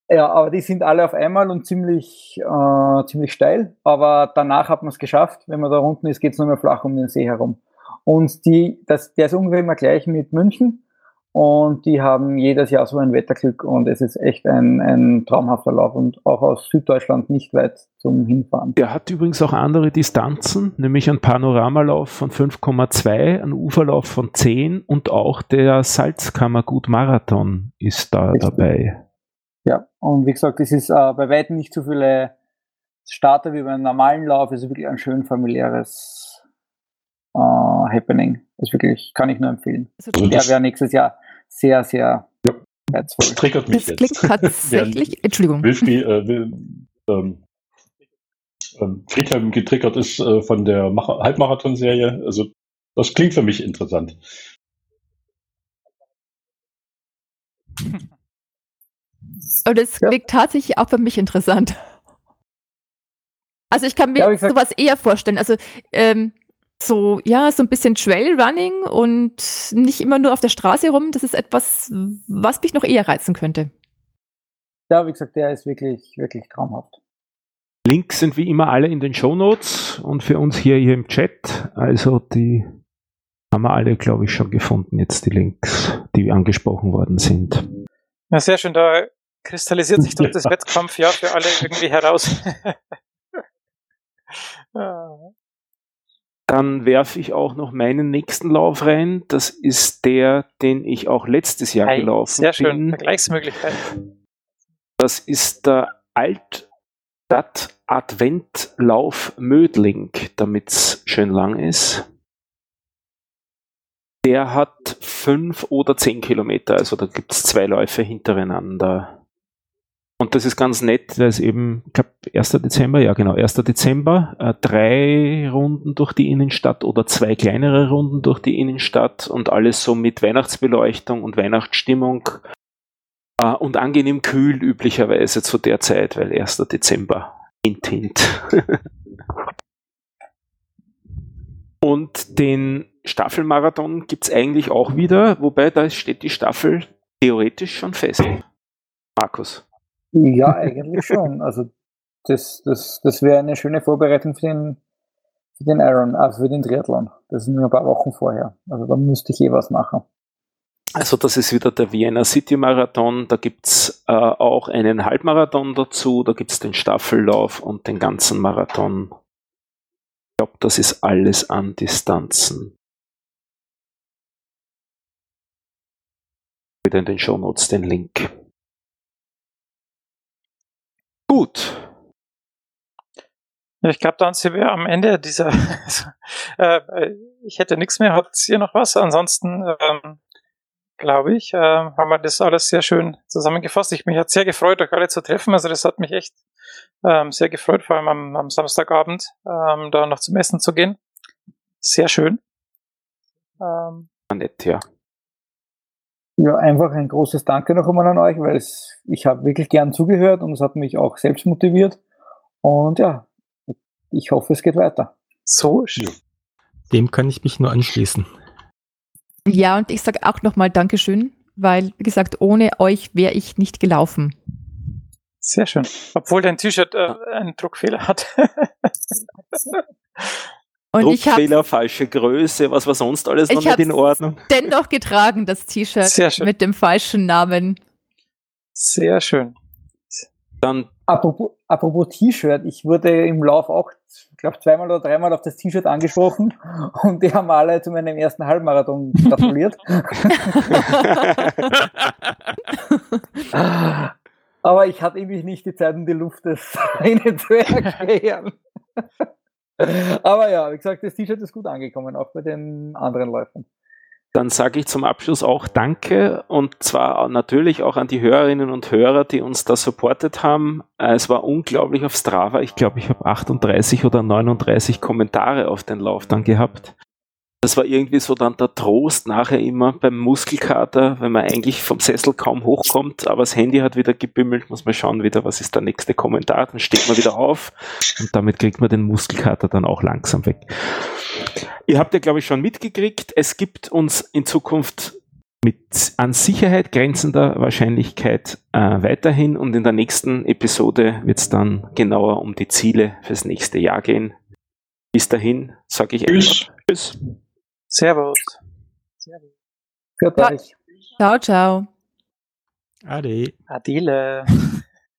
ja, aber die sind alle auf einmal und ziemlich, äh, ziemlich steil. Aber danach hat man es geschafft. Wenn man da unten ist, geht es nur mehr flach um den See herum. Und die, das, der ist ungefähr immer gleich mit München. Und die haben jedes Jahr so ein Wetterglück und es ist echt ein, ein traumhafter Lauf und auch aus Süddeutschland nicht weit zum Hinfahren. Der hat übrigens auch andere Distanzen, nämlich einen Panoramalauf von 5,2, einen Uferlauf von 10 und auch der Salzkammergut Marathon ist da Richtig. dabei. Ja, und wie gesagt, es ist äh, bei weitem nicht so viele Starter wie beim normalen Lauf. Es ist wirklich ein schön familiäres äh, Happening. Das ist wirklich, kann ich nur empfehlen. Also Der wäre nächstes Jahr sehr, sehr ja. reizvoll. Das triggert mich das jetzt. klingt tatsächlich, Entschuldigung. Wilfried, äh, will, ähm, ähm, Friedhelm getriggert ist äh, von der Halbmarathon-Serie. Also das klingt für mich interessant. Und es ja. klingt tatsächlich auch für mich interessant. Also ich kann mir ja, sowas eher vorstellen. Also ähm, so, ja, so ein bisschen Trailrunning und nicht immer nur auf der Straße rum. Das ist etwas, was mich noch eher reizen könnte. Ja, wie gesagt, der ist wirklich, wirklich traumhaft. Links sind wie immer alle in den Show Notes und für uns hier, hier im Chat. Also die haben wir alle, glaube ich, schon gefunden, jetzt die Links, die angesprochen worden sind. Ja, sehr schön. Da kristallisiert sich doch ja. das Wettkampfjahr für alle irgendwie heraus. Dann werfe ich auch noch meinen nächsten Lauf rein. Das ist der, den ich auch letztes Jahr hey, gelaufen sehr bin. Sehr schön, Vergleichsmöglichkeit. Das ist der Altstadt Adventlauf Mödling, damit es schön lang ist. Der hat fünf oder zehn Kilometer, also da gibt es zwei Läufe hintereinander. Und das ist ganz nett, weil es eben, ich glaube, 1. Dezember, ja genau, 1. Dezember, äh, drei Runden durch die Innenstadt oder zwei kleinere Runden durch die Innenstadt und alles so mit Weihnachtsbeleuchtung und Weihnachtsstimmung äh, und angenehm kühl üblicherweise zu der Zeit, weil 1. Dezember, hint, hint. und den Staffelmarathon gibt es eigentlich auch wieder, wobei da steht die Staffel theoretisch schon fest. Markus. Ja, eigentlich schon. Also das, das, das wäre eine schöne Vorbereitung für den, für den Iron, also für den Triathlon. Das sind nur ein paar Wochen vorher. Also da müsste ich eh was machen. Also das ist wieder der Vienna City Marathon. Da gibt's äh, auch einen Halbmarathon dazu. Da gibt's den Staffellauf und den ganzen Marathon. Ich glaube, das ist alles an Distanzen. Wieder in den Show Notes den Link. Gut. Ich glaube, dann sind wir am Ende dieser. äh, ich hätte nichts mehr. Hat ihr noch was? Ansonsten ähm, glaube ich, äh, haben wir das alles sehr schön zusammengefasst. Ich mich hat sehr gefreut, euch alle zu treffen. Also das hat mich echt ähm, sehr gefreut, vor allem am, am Samstagabend ähm, da noch zum Essen zu gehen. Sehr schön. Ähm, nett, ja. Ja, einfach ein großes Danke noch einmal an euch, weil es, ich habe wirklich gern zugehört und es hat mich auch selbst motiviert. Und ja, ich hoffe, es geht weiter. So schön. Dem kann ich mich nur anschließen. Ja, und ich sage auch nochmal Dankeschön, weil, wie gesagt, ohne euch wäre ich nicht gelaufen. Sehr schön. Obwohl dein T-Shirt äh, einen Druckfehler hat. Und Druckfehler, hab, falsche Größe, was war sonst alles noch nicht in Ordnung? Dennoch getragen, das T-Shirt mit dem falschen Namen. Sehr schön. Dann apropos, apropos T-Shirt, ich wurde im Lauf auch, ich glaube, zweimal oder dreimal auf das T-Shirt angesprochen und die haben alle zu meinem ersten Halbmarathon gratuliert. Aber ich hatte irgendwie nicht die Zeit und die Luft, das ihnen zu erklären. Aber ja, wie gesagt, das T-Shirt ist gut angekommen, auch bei den anderen Läufern. Dann sage ich zum Abschluss auch Danke und zwar natürlich auch an die Hörerinnen und Hörer, die uns da supportet haben. Äh, es war unglaublich auf Strava. Ich glaube, ich habe 38 oder 39 Kommentare auf den Lauf dann gehabt das war irgendwie so dann der Trost nachher immer beim Muskelkater, wenn man eigentlich vom Sessel kaum hochkommt, aber das Handy hat wieder gebimmelt, muss man schauen wieder, was ist der nächste Kommentar, dann steht man wieder auf und damit kriegt man den Muskelkater dann auch langsam weg. Ihr habt ja, glaube ich, schon mitgekriegt, es gibt uns in Zukunft mit an Sicherheit grenzender Wahrscheinlichkeit äh, weiterhin und in der nächsten Episode wird es dann genauer um die Ziele fürs nächste Jahr gehen. Bis dahin sage ich Tschüss. Tschüss. Servus. Servus. Ciao, ciao. Ade. Adele.